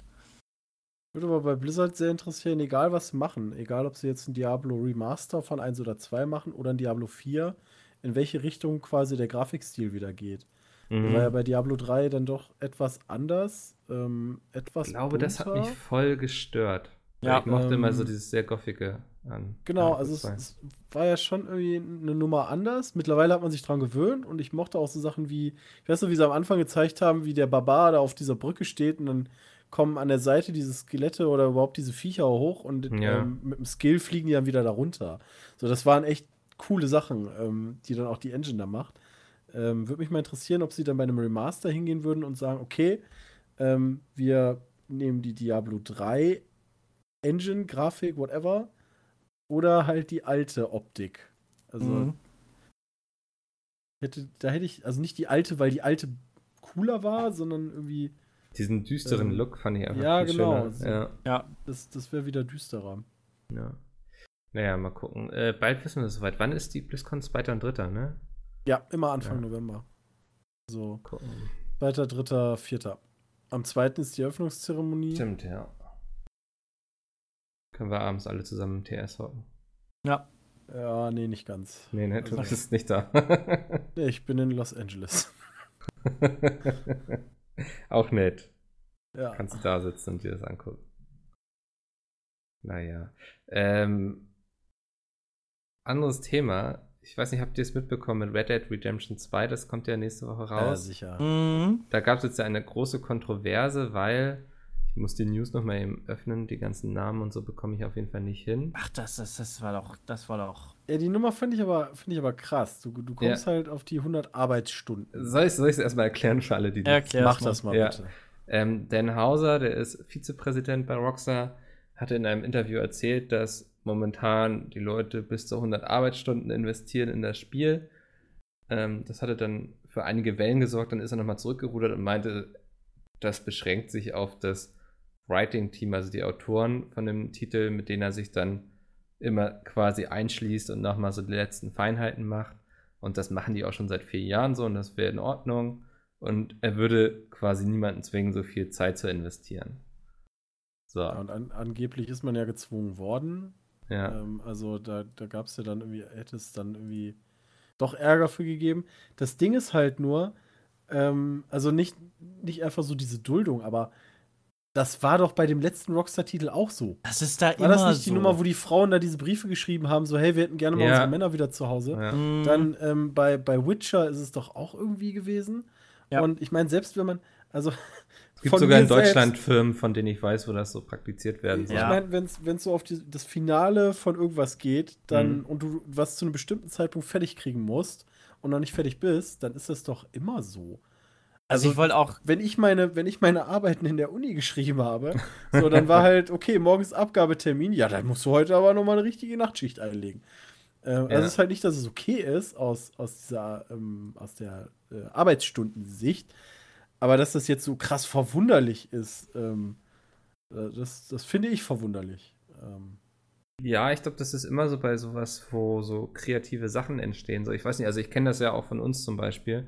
Würde aber bei Blizzard sehr interessieren, egal was sie machen, egal ob sie jetzt ein Diablo Remaster von 1 oder 2 machen oder ein Diablo 4, in welche Richtung quasi der Grafikstil wieder geht. Mhm. War ja bei Diablo 3 dann doch etwas anders. Ähm, etwas ich glaube, bunter. das hat mich voll gestört. Ja, ich mochte ähm, immer so dieses sehr goffige an. Genau, also es, es, war ja schon irgendwie eine Nummer anders. Mittlerweile hat man sich dran gewöhnt und ich mochte auch so Sachen wie, ich weiß noch, wie sie am Anfang gezeigt haben, wie der Barbar da auf dieser Brücke steht und dann kommen an der Seite diese Skelette oder überhaupt diese Viecher hoch und ja. ähm, mit dem Skill fliegen die dann wieder da runter. So, das waren echt coole Sachen, ähm, die dann auch die Engine da macht. Ähm, Würde mich mal interessieren, ob sie dann bei einem Remaster hingehen würden und sagen, okay, ähm, wir nehmen die Diablo 3 Engine, Grafik, whatever, oder halt die alte Optik. Also mhm. hätte, da hätte ich, also nicht die alte, weil die alte cooler war, sondern irgendwie. Diesen düsteren ähm, Look fand ich einfach Ja, genau. So, ja. ja, das, das wäre wieder düsterer. Ja. Naja, mal gucken. Äh, bald wissen wir soweit. Wann ist die BlizzCon? 2. und 3., ne? Ja, immer Anfang ja. November. So. Gucken. 2., 3., 4. Am 2. ist die Eröffnungszeremonie. Stimmt, ja. Können wir abends alle zusammen im TS hocken. Ja. Ja, nee, nicht ganz. Nee, ne, du also, bist nicht da. (laughs) nee, ich bin in Los Angeles. (laughs) Auch nett. Ja. Kannst du da sitzen und dir das angucken. Naja. Ähm, anderes Thema ich weiß nicht, habt ihr es mitbekommen, Red Dead Redemption 2, das kommt ja nächste Woche raus. Ja, sicher. Mhm. Da gab es jetzt ja eine große Kontroverse, weil, Ich muss die News nochmal eben öffnen. Die ganzen Namen und so bekomme ich auf jeden Fall nicht hin. Ach, das, das, das war doch, das war doch. Ja, die Nummer finde ich aber, ich aber krass. Du, du kommst ja. halt auf die 100 Arbeitsstunden. Soll ich es erstmal erklären für alle, die das Mach das mal ja. bitte. Ähm, Dan Hauser, der ist Vizepräsident bei Rockstar, hatte in einem Interview erzählt, dass momentan die Leute bis zu 100 Arbeitsstunden investieren in das Spiel. Ähm, das hatte dann für einige Wellen gesorgt, dann ist er nochmal zurückgerudert und meinte, das beschränkt sich auf das Writing-Team, also die Autoren von dem Titel, mit denen er sich dann immer quasi einschließt und nochmal so die letzten Feinheiten macht. Und das machen die auch schon seit vier Jahren so und das wäre in Ordnung. Und er würde quasi niemanden zwingen, so viel Zeit zu investieren. So. Ja, und an, angeblich ist man ja gezwungen worden. Ja. Ähm, also da, da gab es ja dann irgendwie, hätte es dann irgendwie doch Ärger für gegeben. Das Ding ist halt nur, ähm, also nicht, nicht einfach so diese Duldung, aber das war doch bei dem letzten Rockstar-Titel auch so. Das ist da war immer War das nicht so. die Nummer, wo die Frauen da diese Briefe geschrieben haben, so, hey, wir hätten gerne mal ja. unsere Männer wieder zu Hause? Ja. Mhm. Dann ähm, bei, bei Witcher ist es doch auch irgendwie gewesen. Ja. Und ich meine, selbst wenn man, also. (laughs) Es gibt sogar in Deutschland Firmen, von denen ich weiß, wo das so praktiziert werden soll. Ich meine, wenn es so auf die, das Finale von irgendwas geht, dann mhm. und du was zu einem bestimmten Zeitpunkt fertig kriegen musst und noch nicht fertig bist, dann ist das doch immer so. Also, also ich wollte auch. Wenn ich, meine, wenn ich meine Arbeiten in der Uni geschrieben habe, so, dann war halt, okay, morgens Abgabetermin, ja, dann musst du heute aber nochmal eine richtige Nachtschicht einlegen. Äh, ja. Also es ist halt nicht, dass es okay ist aus, aus dieser, ähm, aus der äh, Arbeitsstundensicht, aber dass das jetzt so krass verwunderlich ist, ähm, äh, das, das finde ich verwunderlich. Ähm. Ja, ich glaube, das ist immer so bei sowas, wo so kreative Sachen entstehen. So, ich weiß nicht, also ich kenne das ja auch von uns zum Beispiel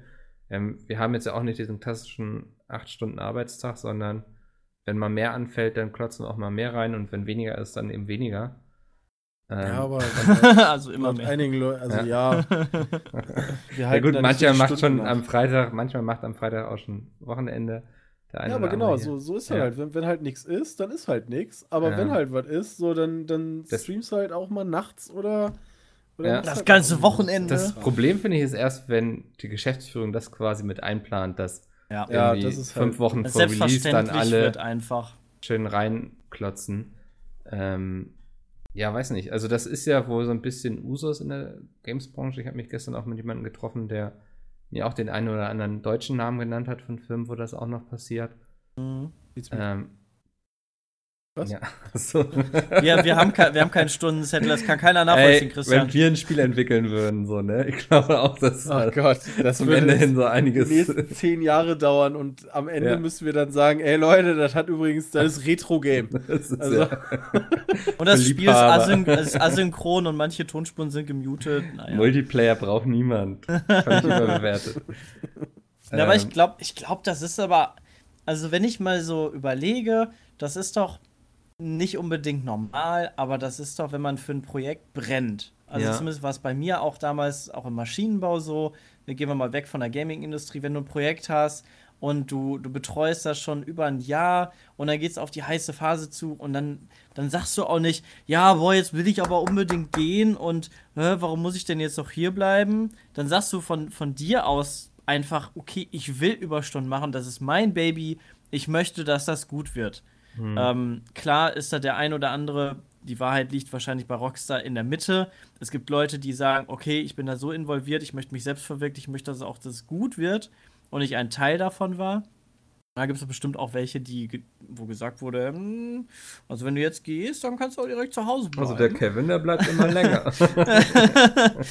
ähm, wir haben jetzt ja auch nicht diesen klassischen 8-Stunden-Arbeitstag, sondern wenn mal mehr anfällt, dann klotzen wir auch mal mehr rein und wenn weniger ist, dann eben weniger. Ähm, ja, aber (laughs) (laughs) also immer mehr. einigen Leuten, also ja. ja. (laughs) ja gut, manchmal macht schon am Freitag, manchmal macht am Freitag auch schon Wochenende. ja, aber genau, so, so ist ja. halt. Wenn, wenn halt nichts ist, dann ist halt nichts. Aber ja. wenn halt was ist, so dann, dann streamst du halt auch mal nachts oder ja. Das ganze Wochenende. Das Problem finde ich ist erst, wenn die Geschäftsführung das quasi mit einplant, dass ja. ja das ist fünf halt Wochen vor Release dann alle einfach. schön reinklotzen. Ähm, ja, weiß nicht. Also das ist ja wohl so ein bisschen Usus in der Games-Branche. Ich habe mich gestern auch mit jemandem getroffen, der mir auch den einen oder anderen deutschen Namen genannt hat von Filmen, wo das auch noch passiert. Mhm. Ähm, was? Ja, (laughs) so. wir, wir, haben wir haben keinen Stundenzettel, das kann keiner nachvollziehen, Ey, Christian. Wenn wir ein Spiel entwickeln würden, so, ne? Ich glaube auch, dass oh Gott, das zum Ende hin so einiges. Die nächsten zehn Jahre dauern und am Ende ja. müssen wir dann sagen, ey Leute, das hat übrigens, das ist Retro-Game. (laughs) Also. Ja. (laughs) und das Spiel ist, asyn ist, asynchron und manche Tonspuren sind gemutet. Naja. Multiplayer braucht niemand. Völlig überbewertet. Ja, ähm. aber ich glaube, ich glaube, das ist aber, also wenn ich mal so überlege, das ist doch nicht unbedingt normal, aber das ist doch, wenn man für ein Projekt brennt. Also ja. zumindest war es bei mir auch damals, auch im Maschinenbau so. Wir gehen wir mal weg von der Gaming-Industrie. Wenn du ein Projekt hast und du, du betreust das schon über ein Jahr und dann geht es auf die heiße Phase zu und dann, dann sagst du auch nicht, ja, boah, jetzt will ich aber unbedingt gehen und hä, warum muss ich denn jetzt noch hier bleiben? Dann sagst du von, von dir aus einfach, okay, ich will Überstunden machen, das ist mein Baby, ich möchte, dass das gut wird. Hm. Ähm, klar ist da der ein oder andere, die Wahrheit liegt wahrscheinlich bei Rockstar in der Mitte. Es gibt Leute, die sagen, okay, ich bin da so involviert, ich möchte mich selbst verwirklichen, ich möchte, dass auch das gut wird und ich ein Teil davon war. Da gibt es bestimmt auch welche, die, wo gesagt wurde, hm, also wenn du jetzt gehst, dann kannst du auch direkt zu Hause bleiben. Also der Kevin, der bleibt immer länger. (laughs)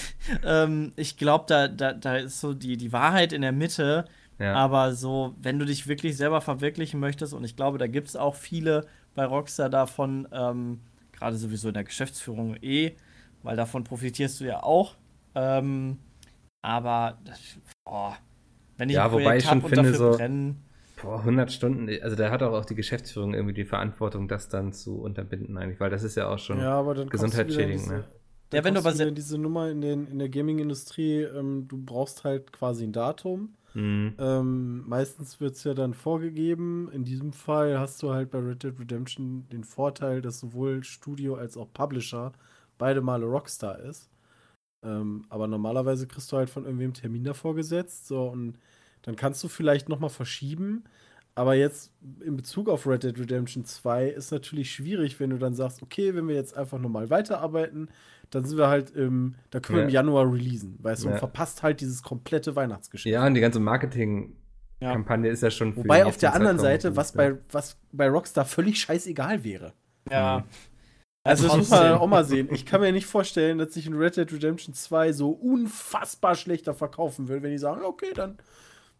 ähm, ich glaube, da, da, da ist so die, die Wahrheit in der Mitte. Ja. Aber so, wenn du dich wirklich selber verwirklichen möchtest, und ich glaube, da gibt es auch viele bei Rockstar davon, ähm, gerade sowieso in der Geschäftsführung eh, weil davon profitierst du ja auch. Ähm, aber, das, boah, wenn ich ja, ein Projekt ich schon finde, so, boah, 100 Stunden, also da hat auch, auch die Geschäftsführung irgendwie die Verantwortung, das dann zu unterbinden eigentlich, weil das ist ja auch schon ja, gesundheitsschädigend. Ne? Ja, wenn du aber diese Nummer in, den, in der Gaming-Industrie, ähm, du brauchst halt quasi ein Datum Mhm. Ähm, meistens wird es ja dann vorgegeben. In diesem Fall hast du halt bei Red Dead Redemption den Vorteil, dass sowohl Studio als auch Publisher beide Male Rockstar ist. Ähm, aber normalerweise kriegst du halt von irgendwem Termin davor gesetzt. So, und dann kannst du vielleicht nochmal verschieben. Aber jetzt in Bezug auf Red Dead Redemption 2 ist natürlich schwierig, wenn du dann sagst, okay, wenn wir jetzt einfach nochmal weiterarbeiten, dann sind wir halt im, da können wir im Januar releasen, weißt du, ja. und verpasst halt dieses komplette Weihnachtsgeschäft. Ja, und die ganze Marketing-Kampagne ja. ist ja schon für Wobei auf der anderen Seite, was bei, was bei Rockstar völlig scheißegal wäre. Ja. Also, das muss man auch mal sehen. Ich kann mir nicht vorstellen, dass sich ein Red Dead Redemption 2 so unfassbar schlechter verkaufen will, wenn die sagen, okay, dann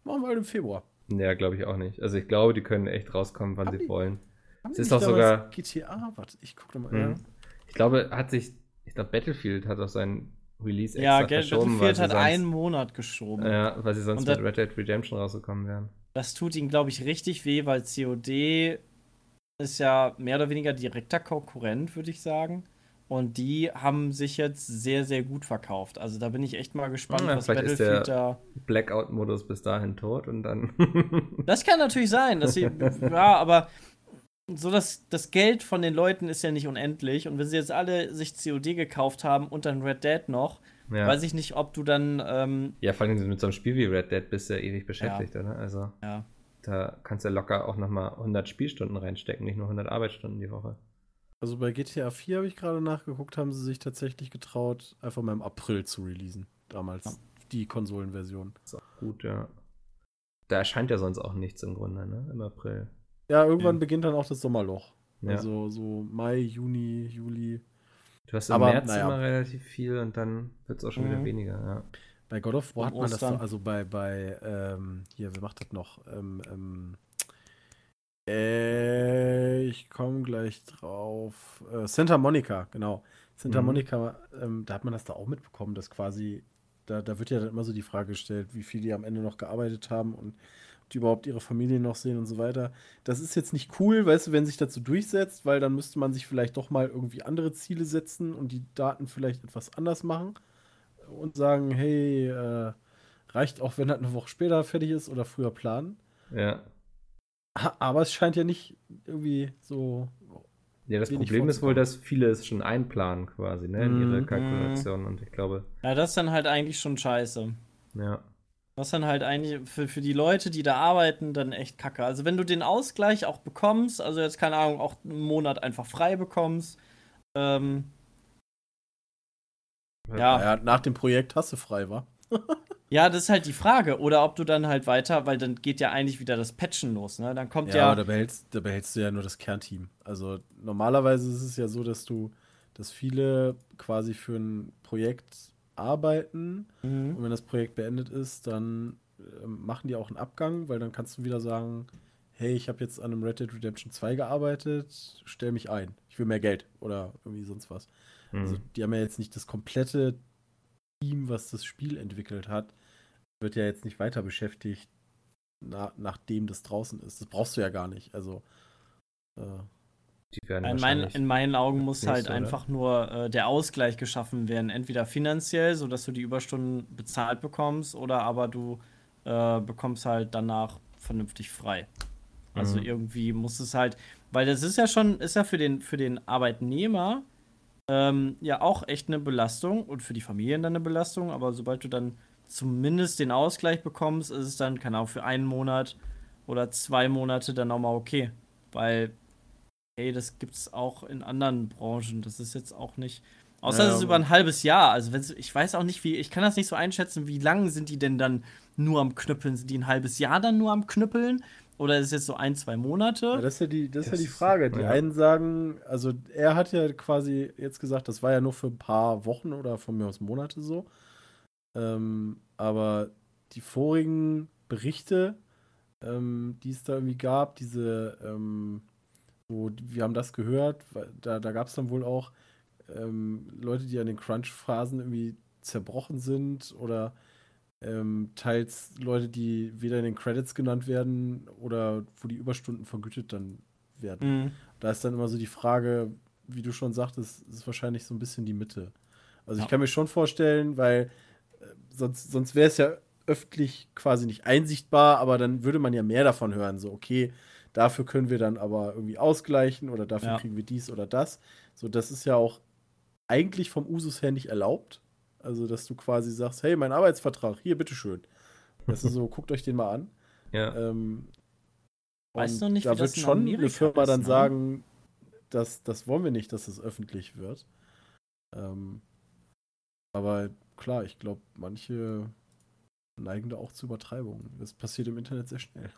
machen wir halt im Februar. Ja, glaube ich auch nicht. Also ich glaube, die können echt rauskommen, wann haben sie die, wollen. Es ist doch sogar GTA, warte, ich gucke mal. Mhm. Ich glaube, hat sich, ich glaube, Battlefield hat auch sein Release extra ja, verschoben. Ja, Battlefield hat sonst, einen Monat geschoben. Ja, weil sie sonst das, mit Red Dead Redemption rausgekommen wären. Das tut ihnen, glaube ich, richtig weh, weil COD ist ja mehr oder weniger direkter Konkurrent, würde ich sagen. Und die haben sich jetzt sehr, sehr gut verkauft. Also da bin ich echt mal gespannt, ja, was Battlefield ist der da. Blackout-Modus bis dahin tot und dann. das kann natürlich sein, dass sie. (laughs) ja, aber so das, das Geld von den Leuten ist ja nicht unendlich. Und wenn sie jetzt alle sich COD gekauft haben und dann Red Dead noch, ja. weiß ich nicht, ob du dann. Ähm, ja, vor allem mit so einem Spiel wie Red Dead bist du ja ewig beschäftigt, ja. oder? Also. Ja. Da kannst du ja locker auch nochmal 100 Spielstunden reinstecken, nicht nur 100 Arbeitsstunden die Woche. Also bei GTA 4 habe ich gerade nachgeguckt, haben sie sich tatsächlich getraut, einfach mal im April zu releasen. Damals ja. die Konsolenversion. Ist auch gut, ja. Da erscheint ja sonst auch nichts im Grunde, ne? Im April. Ja, irgendwann ja. beginnt dann auch das Sommerloch. Ja. Also so Mai, Juni, Juli. Du hast im Aber, März naja. immer relativ viel und dann wird es auch schon mhm. wieder weniger, ja. Bei God of War hat man das so, also bei, bei, ähm, hier, wer macht das noch? Ähm, ähm, äh, ich komme gleich drauf. Äh, Santa Monica, genau. Santa mhm. Monica, ähm, da hat man das da auch mitbekommen, dass quasi, da, da wird ja dann immer so die Frage gestellt, wie viele die am Ende noch gearbeitet haben und die überhaupt ihre Familie noch sehen und so weiter. Das ist jetzt nicht cool, weißt du, wenn sich dazu durchsetzt, weil dann müsste man sich vielleicht doch mal irgendwie andere Ziele setzen und die Daten vielleicht etwas anders machen und sagen, hey, äh, reicht auch, wenn das eine Woche später fertig ist oder früher planen. Ja. Aber es scheint ja nicht irgendwie so. Ja, das Problem ist wohl, dass viele es schon einplanen quasi, ne, in ihre mhm. Kalkulation. Und ich glaube. Ja, das ist dann halt eigentlich schon scheiße. Ja. Was dann halt eigentlich für, für die Leute, die da arbeiten, dann echt kacke. Also, wenn du den Ausgleich auch bekommst, also jetzt keine Ahnung, auch einen Monat einfach frei bekommst, ähm. Ja. ja nach dem Projekt hast du frei, wa? (laughs) Ja, das ist halt die Frage. Oder ob du dann halt weiter, weil dann geht ja eigentlich wieder das Patchen los, ne? Dann kommt ja. Ja, aber da behältst, da behältst du ja nur das Kernteam. Also normalerweise ist es ja so, dass du, dass viele quasi für ein Projekt arbeiten mhm. und wenn das Projekt beendet ist, dann äh, machen die auch einen Abgang, weil dann kannst du wieder sagen, hey, ich habe jetzt an einem Red Dead Redemption 2 gearbeitet, stell mich ein. Ich will mehr Geld oder irgendwie sonst was. Mhm. Also die haben ja jetzt nicht das komplette Team, was das Spiel entwickelt hat, wird ja jetzt nicht weiter beschäftigt, na, nachdem das draußen ist. Das brauchst du ja gar nicht. Also. Äh, in, mein, in, meinen Augen muss halt oder? einfach nur äh, der Ausgleich geschaffen werden. Entweder finanziell, sodass du die Überstunden bezahlt bekommst, oder aber du äh, bekommst halt danach vernünftig frei. Also mhm. irgendwie muss es halt, weil das ist ja schon, ist ja für den, für den Arbeitnehmer ähm, ja auch echt eine Belastung und für die Familien dann eine Belastung, aber sobald du dann zumindest den Ausgleich bekommst, ist es dann, keine Ahnung, für einen Monat oder zwei Monate dann auch mal okay. Weil, hey, das gibt's auch in anderen Branchen. Das ist jetzt auch nicht. Außer ja, es ist über ein halbes Jahr. Also wenn's, ich weiß auch nicht, wie, ich kann das nicht so einschätzen, wie lange sind die denn dann nur am Knüppeln? Sind die ein halbes Jahr dann nur am Knüppeln? Oder ist es jetzt so ein, zwei Monate? Ja, das ist ja die, das ist ja die Frage. Die ja. einen sagen, also er hat ja quasi jetzt gesagt, das war ja nur für ein paar Wochen oder von mir aus Monate so. Ähm, aber die vorigen Berichte, ähm, die es da irgendwie gab, diese, ähm, so, wir haben das gehört, da, da gab es dann wohl auch ähm, Leute, die an den Crunch-Phasen irgendwie zerbrochen sind oder ähm, teils Leute, die weder in den Credits genannt werden oder wo die Überstunden vergütet dann werden. Mhm. Da ist dann immer so die Frage, wie du schon sagtest, ist wahrscheinlich so ein bisschen die Mitte. Also ja. ich kann mir schon vorstellen, weil äh, sonst, sonst wäre es ja öffentlich quasi nicht einsichtbar, aber dann würde man ja mehr davon hören. So, okay, dafür können wir dann aber irgendwie ausgleichen oder dafür ja. kriegen wir dies oder das. So, das ist ja auch eigentlich vom Usus her nicht erlaubt. Also, dass du quasi sagst, hey, mein Arbeitsvertrag, hier, bitteschön. Das ist so, (laughs) guckt euch den mal an. Ja. Ähm, Weiß noch nicht, da wie wird das schon Amerika eine Firma ist, dann ne? sagen, das, das wollen wir nicht, dass es öffentlich wird. Ähm, aber klar, ich glaube, manche neigen da auch zu Übertreibungen. Das passiert im Internet sehr schnell.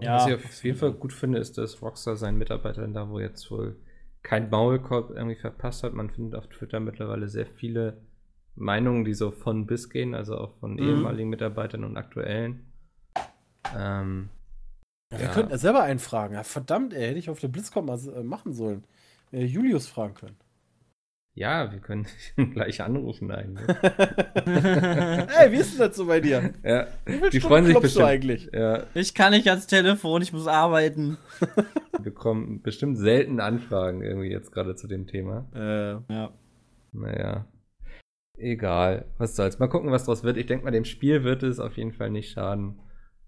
Ja, Was ich auf jeden Fall gut finde, ist, dass Rockstar seinen Mitarbeitern da, wo jetzt wohl kein Maulkorb irgendwie verpasst hat. Man findet auf Twitter mittlerweile sehr viele Meinungen, die so von bis gehen, also auch von Mhm. ehemaligen Mitarbeitern und aktuellen. Ähm, Ja, wir Ja. könnten ja selber einen fragen. Ja, verdammt, ey, hätte ich auf der BlizzCon mal äh, machen sollen. Äh, Julius fragen können. Ja, wir können (laughs) ihn gleich anrufen eigentlich. (laughs) Ey, wie ist denn das so bei dir? ja, Wie viele die Stunden freuen sich klopfst du bestimmt. eigentlich? Ja, Ich kann nicht ans Telefon, ich muss arbeiten. (laughs) wir bekommen bestimmt selten Anfragen irgendwie jetzt gerade zu dem Thema. Äh, Ja. Naja. Egal. Was soll's. Mal gucken, was draus wird. Ich denke mal, dem Spiel wird es auf jeden Fall nicht schaden.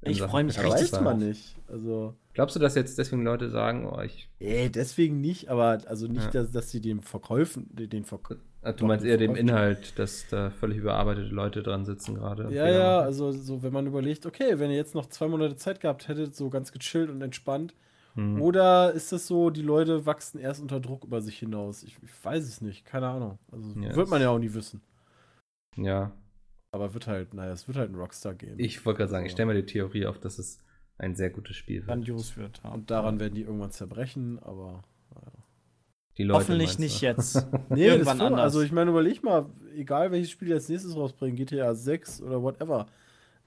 Ich Sachen freu mich richtig man nicht. Also, Glaubst du, dass jetzt deswegen Leute sagen, oh, ich. ey, deswegen nicht, aber also nicht, Ja. dass, dass sie den Verkäufen, den Verk Ah, Du meinst eher dem Inhalt, dass da völlig überarbeitete Leute dran sitzen gerade. Ja, ja, also so, wenn man überlegt, okay, wenn ihr jetzt noch zwei Monate Zeit gehabt hättet, so ganz gechillt und entspannt, Hm. oder ist das so, die Leute wachsen erst unter Druck über sich hinaus? Ich, ich weiß es nicht, keine Ahnung. Also Ja, wird man es- ja auch nie wissen. Ja. Aber wird halt, naja, es wird halt ein Rockstar-Game. Ich wollte gerade sagen, ich stelle mal die Theorie auf, dass es ein sehr gutes Spiel wird. Grandios wird. Ja. Und daran werden die irgendwann zerbrechen, aber. Die Leute, Hoffentlich nicht jetzt. (laughs) Nee, Irgendwann das ist anders. Also ich meine, überleg mal, egal welches Spiel die als nächstes rausbringen, GTA 6 oder whatever.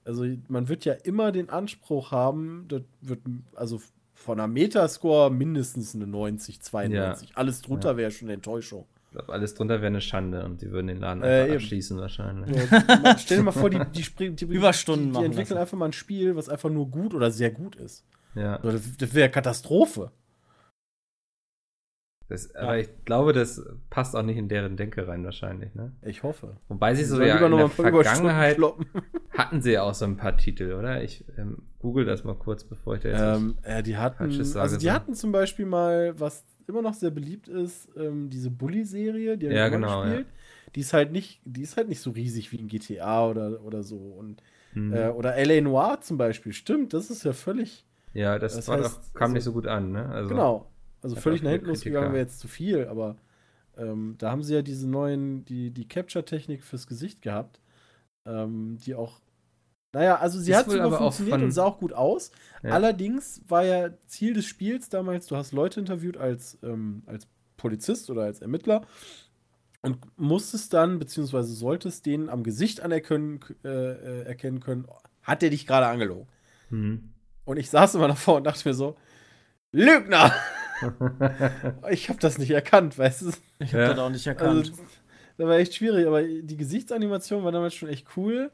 Also man wird ja immer den Anspruch haben, das wird also von einer Metascore mindestens eine 90, 92. Alles drunter Ja. wäre schon eine Enttäuschung. Ich glaube, alles drunter wäre eine Schande und die würden den Laden Äh, einfach eben. abschließen wahrscheinlich. Ja, man- Stell dir mal vor, die, (laughs) die, springen- die, Überstunden die, die entwickeln lassen. einfach mal ein Spiel, was einfach nur gut oder sehr gut ist. Ja. So, Das, das wäre Katastrophe. Das, aber ich glaube, das passt auch nicht in deren Denke rein wahrscheinlich, ne? Ich hoffe. Wobei sie so ja lieber in der Vergangenheit (laughs) hatten sie ja auch so ein paar Titel, oder? Ich ähm, google das mal kurz, bevor ich da jetzt Ähm, äh, die hatten, also die so. hatten zum Beispiel mal, was immer noch sehr beliebt ist, ähm, diese Bully-Serie, die Ja, genau, gespielt. Die ist halt nicht, die ist halt nicht so riesig wie ein GTA oder, oder so. Und, Hm. äh, oder LA Noir zum Beispiel, stimmt, das ist ja völlig, ja, das, das heißt, doch, kam nicht also- so gut an, ne? Also, genau. Also völlig nach hinten losgegangen wäre jetzt zu viel, aber ähm, da haben sie ja diese neuen, die, die Capture-Technik fürs Gesicht gehabt, ähm, die auch, naja, also sie Ist hat sogar funktioniert von- und sah auch gut aus. Ja. Allerdings war ja Ziel des Spiels damals, du hast Leute interviewt als, ähm, als Polizist oder als Ermittler und musstest dann, beziehungsweise solltest denen am Gesicht anerkennen, äh, äh, erkennen können, hat der dich gerade angelogen? Hm. Und ich saß immer davor und dachte mir so, Lügner! (laughs) ich habe das nicht erkannt, weißt du? Ich habe Ja. das auch nicht erkannt. Also, das war echt schwierig, aber die Gesichtsanimation war damals schon echt cool.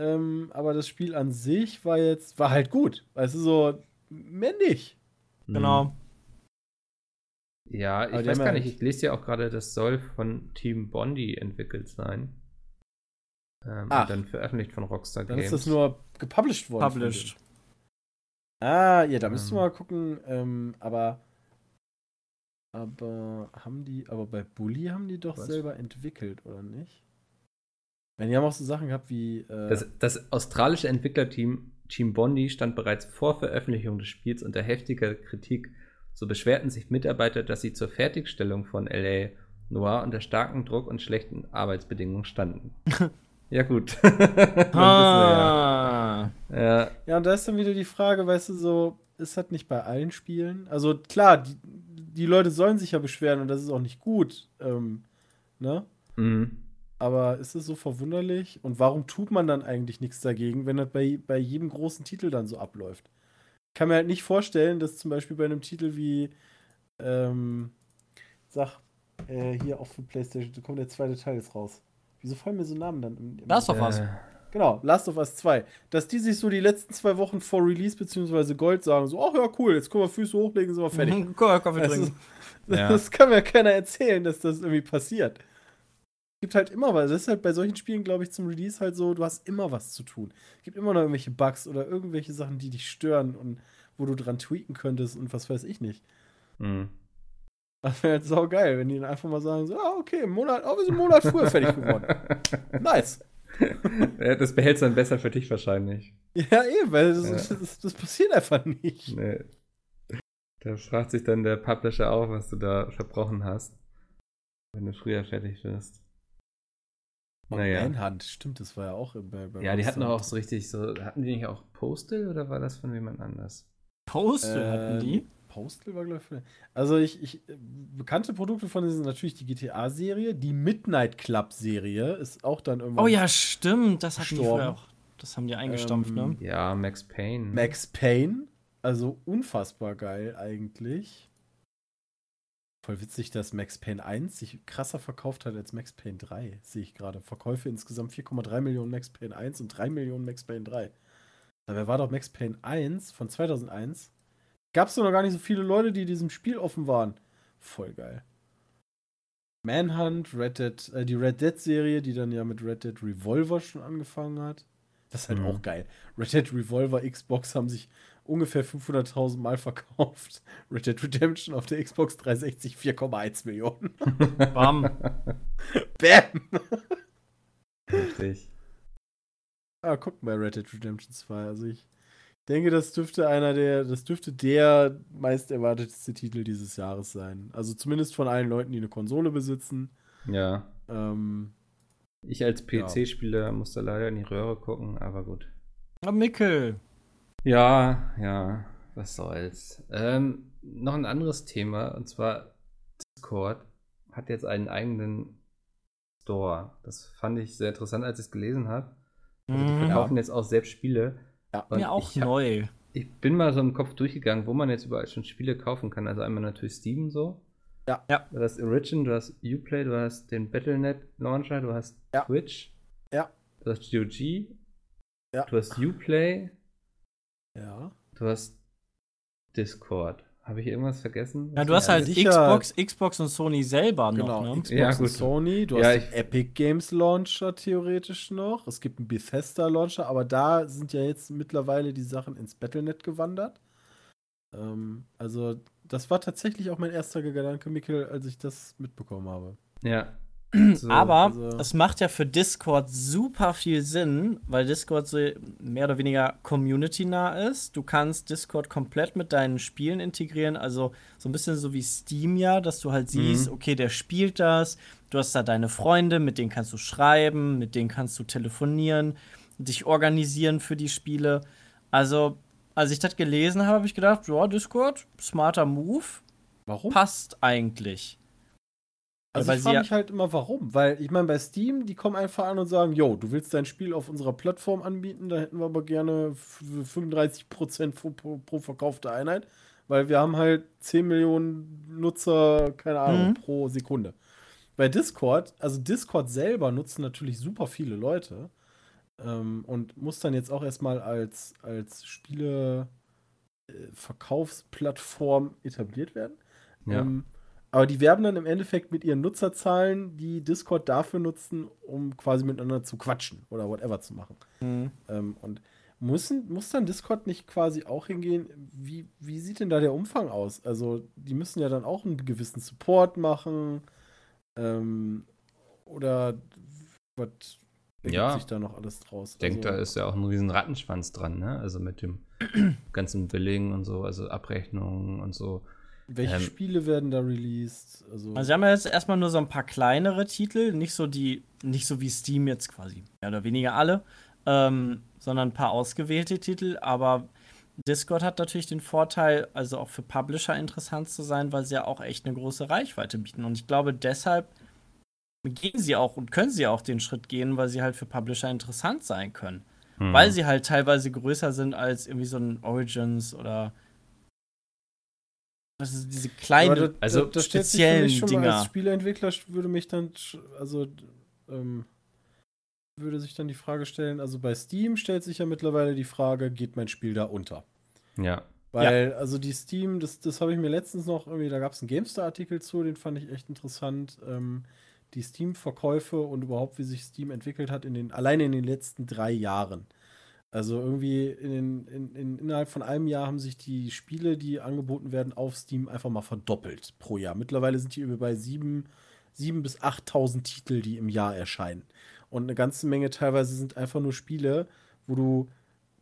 Ähm, aber das Spiel an sich war jetzt, war halt gut. Weißt du, so männlich. genau. Ja, Aber ich die weiß gar nicht, ich lese ja auch gerade, das soll von Team Bondi entwickelt sein. Ähm, Ach. und dann veröffentlicht von Rockstar Dann Games. ist das nur gepublished worden. Published. Ah, ja, da müssten wir Ähm. mal gucken. Ähm, aber, aber haben die, aber bei Bully haben die doch Was? selber entwickelt, oder nicht? Wenn die haben auch so Sachen gehabt wie. Äh, Das, das australische Entwicklerteam Team Bondi stand bereits vor Veröffentlichung des Spiels unter heftiger Kritik. So beschwerten sich Mitarbeiter, dass sie zur Fertigstellung von LA Noir unter starkem Druck und schlechten Arbeitsbedingungen standen. (laughs) ja, gut. (laughs) Wir Ah. ja. ja. Ja, und da ist dann wieder die Frage, weißt du, so, ist das nicht bei allen Spielen? Also klar, die, die Leute sollen sich ja beschweren und das ist auch nicht gut, ähm, ne? Mhm. Aber ist es so verwunderlich? Und warum tut man dann eigentlich nichts dagegen, wenn das bei, bei jedem großen Titel dann so abläuft? Ich kann mir halt nicht vorstellen, dass zum Beispiel bei einem Titel wie, ähm, sag, äh, hier auch für PlayStation, da kommt der zweite Teil jetzt raus. Wieso fallen mir so Namen dann? Im, im Last of Us. Äh, Genau, Last of Us 2. Dass die sich so die letzten zwei Wochen vor Release beziehungsweise Gold sagen, so, ach ja, cool, jetzt können wir Füße hochlegen, sind wir fertig. (laughs) Kaffee Das, trinken. ist, (laughs) Ja. das kann mir keiner erzählen, dass das irgendwie passiert. Es gibt halt immer was. Das ist halt bei solchen Spielen, glaube ich, zum Release halt so, du hast immer was zu tun. Es gibt immer noch irgendwelche Bugs oder irgendwelche Sachen, die dich stören und wo du dran tweaken könntest und was weiß ich nicht. mhm. Das wäre halt saugeil, wenn die dann einfach mal sagen, so, ah, okay, im Monat, oh, wir sind einen Monat früher fertig geworden. (laughs) Nice. (laughs) das behältst du dann besser für dich wahrscheinlich. Ja, eben, weil das, Ja. Das, das passiert einfach nicht. Nee. Da fragt sich dann der Publisher auch, was du da verbrochen hast. Wenn du früher fertig wirst. Naja. Manhunt, stimmt, das war ja auch bei, bei Ja, die hatten auch so richtig so. Hatten die nicht auch Postal oder war das von jemand anders? Postal äh, hatten die? Postal war, glaube ich. Also, ich, ich, bekannte Produkte von denen sind natürlich die GTA-Serie. Die Midnight Club-Serie ist auch dann irgendwann. Oh ja, stimmt. Das hatten die vorher auch. Das haben die eingestampft, ne? ähm, ne? Ja, Max Payne. Max Payne. Also unfassbar geil eigentlich. Voll witzig, dass Max Payne 1 sich krasser verkauft hat als Max Payne 3, sehe ich gerade. Verkäufe insgesamt 4,3 Millionen Max Payne 1 und 3 Millionen Max Payne 3. Dabei war doch Max Payne 1 von 2001. Gab es doch noch gar nicht so viele Leute, die diesem Spiel offen waren. Voll geil. Manhunt, Red Dead, äh, die Red Dead Serie, die dann ja mit Red Dead Revolver schon angefangen hat. Das ist halt mhm. auch geil. Red Dead Revolver, Xbox haben sich ungefähr 500.000 Mal verkauft. (laughs) Red Dead Redemption auf der Xbox 360 4,1 Millionen. (laughs) Bam. Bam. Richtig. Ah, guck mal, Red Dead Redemption 2. Also ich denke, das dürfte einer der, das dürfte der meist erwartetste Titel dieses Jahres sein. Also zumindest von allen Leuten, die eine Konsole besitzen. Ja. Ähm, ich als PC-Spieler ja. muss da leider in die Röhre gucken, aber gut. Ah, Mickel. Ja, ja, was soll's. Ähm, noch ein anderes Thema, und zwar Discord hat jetzt einen eigenen Store. Das fand ich sehr interessant, als ich es gelesen habe. Also die mhm. verkaufen ja. jetzt auch selbst Spiele. Ja, mir auch ich hab, neu. Ich bin mal so im Kopf durchgegangen, wo man jetzt überall schon Spiele kaufen kann. Also einmal natürlich Steam so. Ja. ja. Du hast Origin, du hast Uplay, du hast den Battlenet Launcher, du hast ja. Twitch. Ja. Du hast GOG. Ja. Du hast Uplay. Ja. Du hast Discord. Habe ich irgendwas vergessen? Ja, du hast halt Xbox, Xbox und Sony selber genau, noch, ne? Xbox ja, gut. und Sony, du ja, hast Epic Games Launcher theoretisch noch. Es gibt einen Bethesda Launcher, aber da sind ja jetzt mittlerweile die Sachen ins Battlenet gewandert. Ähm, also, das war tatsächlich auch mein erster Gedanke, Mikkel, als ich das mitbekommen habe. Ja, so, Aber also. es macht ja für Discord super viel Sinn, weil Discord so mehr oder weniger community-nah ist. Du kannst Discord komplett mit deinen Spielen integrieren, also so ein bisschen so wie Steam ja, dass du halt siehst, mhm. okay, der spielt das, du hast da deine Freunde, mit denen kannst du schreiben, mit denen kannst du telefonieren, dich organisieren für die Spiele. Also, als ich das gelesen habe, habe ich gedacht, ja, Discord, smarter Move. Warum? Passt eigentlich. Also ich frage mich halt immer, warum. Weil ich meine, bei Steam, die kommen einfach an und sagen, yo, du willst dein Spiel auf unserer Plattform anbieten, da hätten wir aber gerne 35% pro, pro, pro verkaufte Einheit, weil wir haben halt 10 Millionen Nutzer, keine Ahnung, mhm. pro Sekunde. Bei Discord, also Discord selber nutzen natürlich super viele Leute ähm, und muss dann jetzt auch erstmal als, als Spiele-Verkaufsplattform äh, etabliert werden. Ja. Ähm, aber die werben dann im Endeffekt mit ihren Nutzerzahlen, die Discord dafür nutzen, um quasi miteinander zu quatschen oder whatever zu machen. Mhm. Ähm, und müssen, muss dann Discord nicht quasi auch hingehen? Wie, wie sieht denn da der Umfang aus? Also, die müssen ja dann auch einen gewissen Support machen. Ähm, oder was ja, sich da noch alles draus? Ich denke, also, da ist ja auch ein riesen Rattenschwanz dran, ne? Also mit dem (clears throat) ganzen Billing und so, also Abrechnungen und so. Welche ähm, Spiele werden da released? Also, also, sie haben ja jetzt erstmal nur so ein paar kleinere Titel, nicht so die, nicht so wie Steam jetzt quasi, mehr oder weniger alle, ähm, sondern ein paar ausgewählte Titel, aber Discord hat natürlich den Vorteil, also auch für Publisher interessant zu sein, weil sie ja auch echt eine große Reichweite bieten. Und ich glaube, deshalb gehen sie auch und können sie auch den Schritt gehen, weil sie halt für Publisher interessant sein können. Mhm. Weil sie halt teilweise größer sind als irgendwie so ein Origins oder das ist diese kleinen, da, also da, da speziellen sich für mich schon Dinger. Mal als Spieleentwickler würde mich dann, also ähm, würde sich dann die Frage stellen, also bei Steam stellt sich ja mittlerweile die Frage, geht mein Spiel da unter? Ja. Weil, ja. also die Steam, das, das habe ich mir letztens noch irgendwie, da gab es einen GameStar-Artikel zu, den fand ich echt interessant. Ähm, die Steam-Verkäufe und überhaupt, wie sich Steam entwickelt hat, in den, alleine in den letzten drei Jahren. Also irgendwie in, in, in, innerhalb von einem Jahr haben sich die Spiele, die angeboten werden auf Steam, einfach mal verdoppelt pro Jahr. Mittlerweile sind die bei sieben, sieben bis 8.000 Titel, die im Jahr erscheinen. Und eine ganze Menge teilweise sind einfach nur Spiele, wo du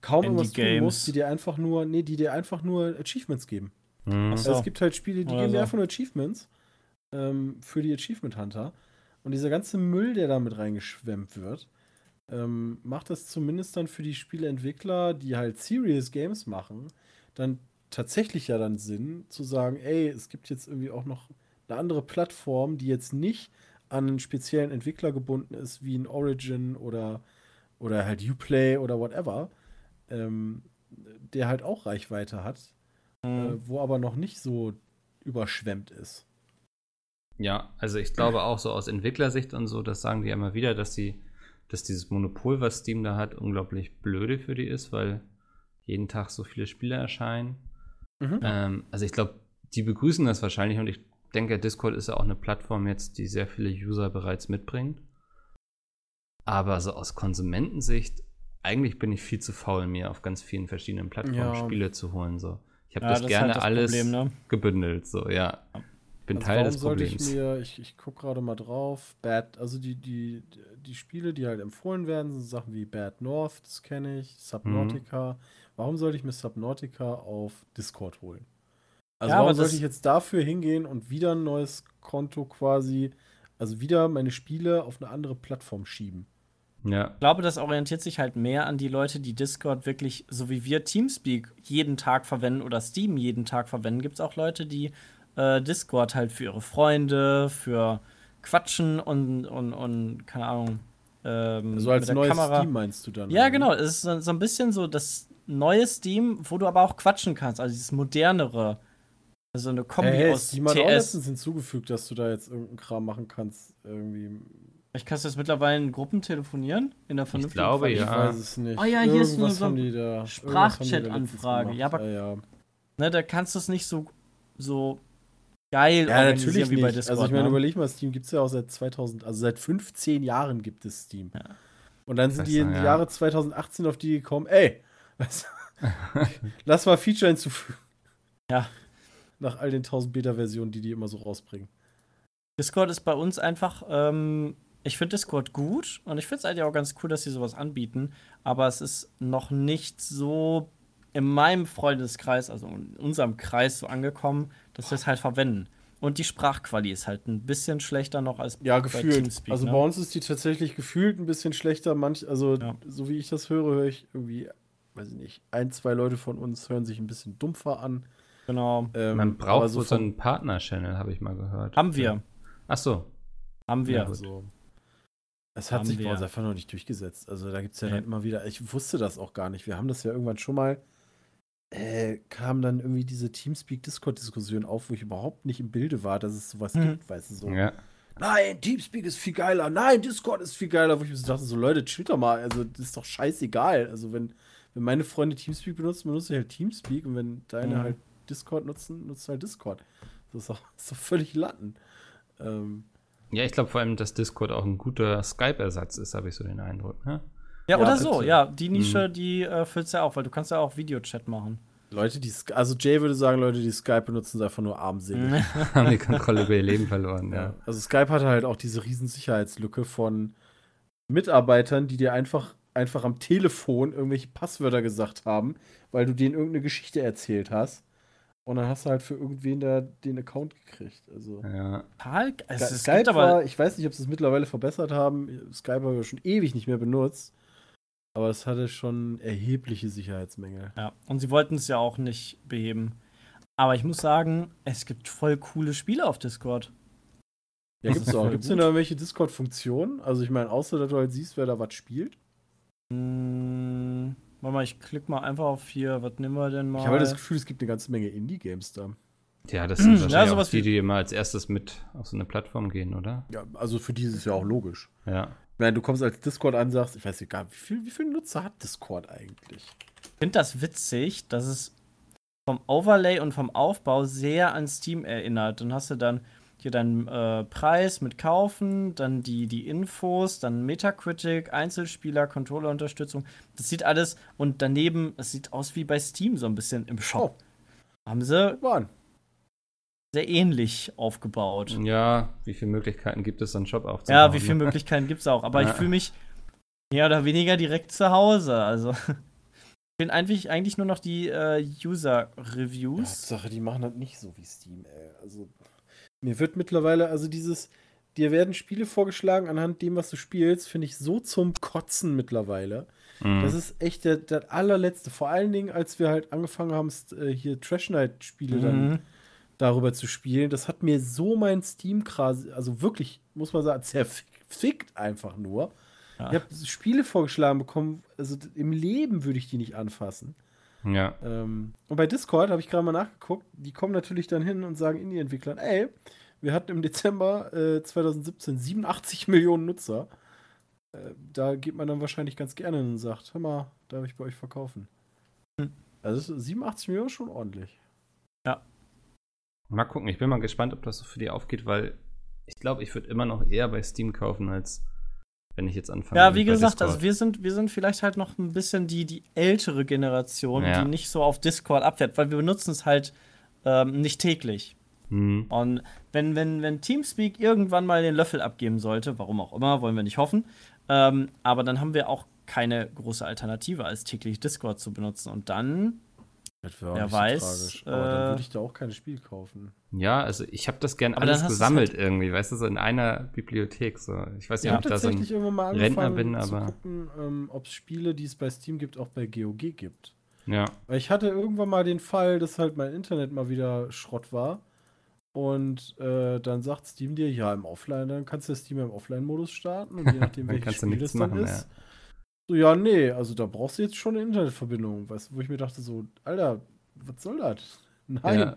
kaum irgendwas tun musst, die dir einfach nur, nee, die dir einfach nur Achievements geben. Mhm. Also es gibt halt Spiele, die geben dir einfach nur Achievements ähm, für die Achievement Hunter. Und dieser ganze Müll, der damit reingeschwemmt wird, ähm, macht das zumindest dann für die Spieleentwickler, die halt Serious Games machen, dann tatsächlich ja dann Sinn zu sagen, ey, es gibt jetzt irgendwie auch noch eine andere Plattform, die jetzt nicht an einen speziellen Entwickler gebunden ist, wie ein Origin oder, oder halt Uplay oder whatever, ähm, der halt auch Reichweite hat, mhm. äh, wo aber noch nicht so überschwemmt ist. Ja, also ich glaube auch so aus Entwicklersicht und so, das sagen die immer wieder, dass sie, dass dieses Monopol, was Steam da hat, unglaublich blöde für die ist, weil jeden Tag so viele Spiele erscheinen. Mhm. Ähm, also ich glaube, die begrüßen das wahrscheinlich und ich denke, Discord ist ja auch eine Plattform jetzt, die sehr viele User bereits mitbringt. Aber so aus Konsumentensicht, eigentlich bin ich viel zu faul, mir auf ganz vielen verschiedenen Plattformen ja. Spiele zu holen. So. Ich habe ja, das, das gerne halt das alles Problem, ne? gebündelt. So, ja. Bin also Teil des Problems. Ich, mir, ich, ich gucke gerade mal drauf. Bad, also die, die, die Spiele, die halt empfohlen werden, sind Sachen wie Bad North, das kenne ich, Subnautica. Mhm. Warum sollte ich mir Subnautica auf Discord holen? Also ja, warum sollte ich jetzt dafür hingehen und wieder ein neues Konto quasi, also wieder meine Spiele auf eine andere Plattform schieben? Ja. Ich glaube, das orientiert sich halt mehr an die Leute, die Discord wirklich, so wie wir Teamspeak jeden Tag verwenden oder Steam jeden Tag verwenden, gibt es auch Leute, die äh, Discord halt für ihre Freunde, für Quatschen und, und, und keine Ahnung. Ähm, also als neues Kamera. Steam meinst du dann? Ja, oder? genau. Es ist so, so ein bisschen so das neue Steam, wo du aber auch quatschen kannst, also dieses modernere. Also eine Kombi hey, aus Steam TS. hat auch letztens hinzugefügt, dass du da jetzt irgendeinen Kram machen kannst. Irgendwie. Ich kannst du jetzt mittlerweile in Gruppen telefonieren? In der vernünftigen Ich glaube, Fall? ja. Ich weiß es nicht. Oh ja, hier Irgendwas ist eine so Sprachchat-Anfrage. Ja, aber ja, ja. Ne, da kannst du es nicht so, so geil ja, natürlich wie bei Discord. Also ich meine, ne? überleg mal, Steam gibt es ja auch seit 2000, also seit 15 Jahren gibt es Steam. Ja. Und dann sind die in ja. Jahre 2018 auf die gekommen, ey, (laughs) lass mal Feature hinzufügen. Ja nach all den 1000 Beta-Versionen, die die immer so rausbringen. Discord ist bei uns einfach, ähm, ich finde Discord gut und ich finde es eigentlich auch ganz cool, dass sie sowas anbieten, aber es ist noch nicht so in meinem Freundeskreis, also in unserem Kreis so angekommen, dass wir es halt verwenden. Und die Sprachqualität ist halt ein bisschen schlechter noch als ja, gefühlt. bei Teamspeak. Also ne? bei uns ist die tatsächlich gefühlt ein bisschen schlechter. Manch, also ja. so wie ich das höre, höre ich irgendwie, weiß ich nicht, ein, zwei Leute von uns hören sich ein bisschen dumpfer an. Genau. Ähm, Man braucht so, so einen Partner-Channel, habe ich mal gehört. Haben wir. Ach so. Haben wir. Ja, also, es hat haben sich bei uns einfach noch nicht durchgesetzt. Also da gibt es ja dann immer wieder, ich wusste das auch gar nicht. Wir haben das ja irgendwann schon mal, äh, kam dann irgendwie diese Teamspeak-Discord-Diskussion auf, wo ich überhaupt nicht im Bilde war, dass es sowas mhm. gibt, weißt du, so. Ja. Nein, Teamspeak ist viel geiler. Nein, Discord ist viel geiler. Wo ich mir so dachte, so Leute, chill doch mal. Also, das ist doch scheißegal. Also, wenn, wenn meine Freunde Teamspeak benutzen, benutze ich halt Teamspeak. Und wenn deine mhm. halt Discord nutzen, nutzt halt Discord. Das ist doch, das (laughs) ist doch völlig Latten. Ähm, ja, ich glaube vor allem, dass Discord auch ein guter Skype-Ersatz ist, habe ich so den Eindruck. Ne? Ja, ja, oder bitte. so, ja. Die Nische, mhm. die äh, füllst ja auch, weil du kannst ja auch Videochat machen. Leute, die, also Jay würde sagen, Leute, die Skype benutzen, sind einfach nur armselig. (laughs) (laughs) Haben die Kontrolle über ihr Leben verloren, ja. ja. Also Skype hatte halt auch diese riesen Sicherheitslücke von Mitarbeitern, die dir einfach, einfach am Telefon irgendwelche Passwörter gesagt haben, weil du denen irgendeine Geschichte erzählt hast. Und dann hast du halt für irgendwen da den Account gekriegt. Also. Ja. Also Skype war, ich weiß nicht, ob sie es mittlerweile verbessert haben. Skype haben wir schon ewig nicht mehr benutzt. Aber es hatte schon erhebliche Sicherheitsmängel. Ja, und sie wollten es ja auch nicht beheben. Aber ich muss sagen, es gibt voll coole Spiele auf Discord. Ja, gibt es auch. Gibt es denn da irgendwelche Discord-Funktionen? Also, ich meine, außer dass du halt siehst, wer da was spielt? Mmh. Warte mal, ich klicke mal einfach auf hier. Was nehmen wir denn mal? Ich habe halt das Gefühl, es gibt eine ganze Menge Indie-Games da. Ja, das (clears throat) sind wahrscheinlich ja, auch die, die immer als erstes mit auf so eine Plattform gehen, oder? Ja, also für die ist es ja auch logisch. Ja. Meine, du kommst als Discord an, sagst, ich weiß nicht gar, wie viel, wie viele Nutzer hat Discord eigentlich? Ich finde das witzig, dass es vom Overlay und vom Aufbau sehr an Steam erinnert. Dann hast du dann hier deinen äh, Preis mit Kaufen, dann die, die Infos, dann Metacritic, Einzelspieler, Controllerunterstützung. Das sieht alles und daneben, es sieht aus wie bei Steam so ein bisschen im Shop. Oh. Haben sie sehr ähnlich aufgebaut. Ja, wie viele Möglichkeiten gibt es, einen Shop aufzubauen? Ja, wie viele Möglichkeiten gibt es auch. Aber ja. ich fühle mich mehr oder weniger direkt zu Hause. Also Fehlen eigentlich, eigentlich nur noch die äh, User-Reviews. Ja, Sache, die machen das nicht so wie Steam, ey. Also, mir wird mittlerweile, also dieses, dir werden Spiele vorgeschlagen anhand dem, was du spielst, finde ich so zum Kotzen mittlerweile. Mhm. Das ist echt der, der, allerletzte. Vor allen Dingen, als wir halt angefangen haben, äh, hier Trash Night-Spiele mhm. dann darüber zu spielen. Das hat mir so mein Steam quasi, also wirklich, muss man sagen, (laughs) zerfickt einfach nur. Ja. Ich habe Spiele vorgeschlagen bekommen, also im Leben würde ich die nicht anfassen. Ja. Ähm, und bei Discord habe ich gerade mal nachgeguckt, die kommen natürlich dann hin und sagen Indie-Entwicklern, ey, wir hatten im Dezember äh, 2017 87 (laughs) Millionen Nutzer. Äh, da geht man dann wahrscheinlich ganz gerne und sagt, hör mal, darf ich bei euch verkaufen? Hm. Also 87 Millionen ist schon ordentlich. Ja. Mal gucken, ich bin mal gespannt, ob das so für die aufgeht, weil ich glaube, ich würde immer noch eher bei Steam kaufen, als wenn ich jetzt anfange. Ja, wie gesagt, also wir sind, wir sind vielleicht halt noch ein bisschen die, die ältere Generation, ja. die nicht so auf Discord abfährt, weil wir benutzen es halt ähm, nicht täglich. Mhm. Und wenn, wenn, wenn Teamspeak irgendwann mal den Löffel abgeben sollte, warum auch immer, wollen wir nicht hoffen, ähm, aber dann haben wir auch keine große Alternative, als täglich Discord zu benutzen. Und dann Wer weiß. So Aber äh, dann würde ich da auch kein Spiel kaufen. Ja, also ich habe das gern alles gesammelt halt irgendwie, weißt du, so in einer Bibliothek. So. Ich weiß nicht, ja, ob ich da so ein irgendwann mal Rentner bin, aber. Zu gucken, ähm, ob es Spiele, die es bei Steam gibt, auch bei GOG gibt. Ja. Weil ich hatte irgendwann mal den Fall, dass halt mein Internet mal wieder Schrott war. Und äh, dann sagt Steam dir, ja, im Offline, dann kannst du Steam im Offline-Modus starten und je (laughs) nachdem, welches Spiel es dann machen, ist, ja so, ja, nee, also da brauchst du jetzt schon eine Internetverbindung, weißt wo ich mir dachte, so, Alter, was soll das? (laughs) Nein. Ja.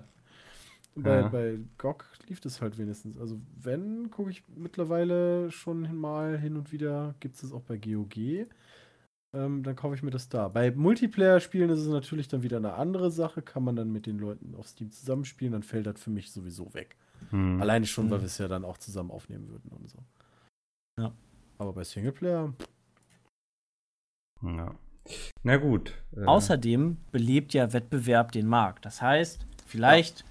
Bei, ja. bei GOG lief das halt wenigstens. Also, wenn, gucke ich mittlerweile schon mal hin und wieder, gibt es das auch bei GOG. Ähm, dann kaufe ich mir das da. Bei Multiplayer-Spielen ist es natürlich dann wieder eine andere Sache. Kann man dann mit den Leuten auf Steam zusammenspielen, dann fällt das für mich sowieso weg. Hm. Alleine schon, hm. weil wir es ja dann auch zusammen aufnehmen würden und so. Ja. Aber bei Singleplayer, ja. Na gut. Äh. Außerdem belebt ja Wettbewerb den Markt. Das heißt, vielleicht ja.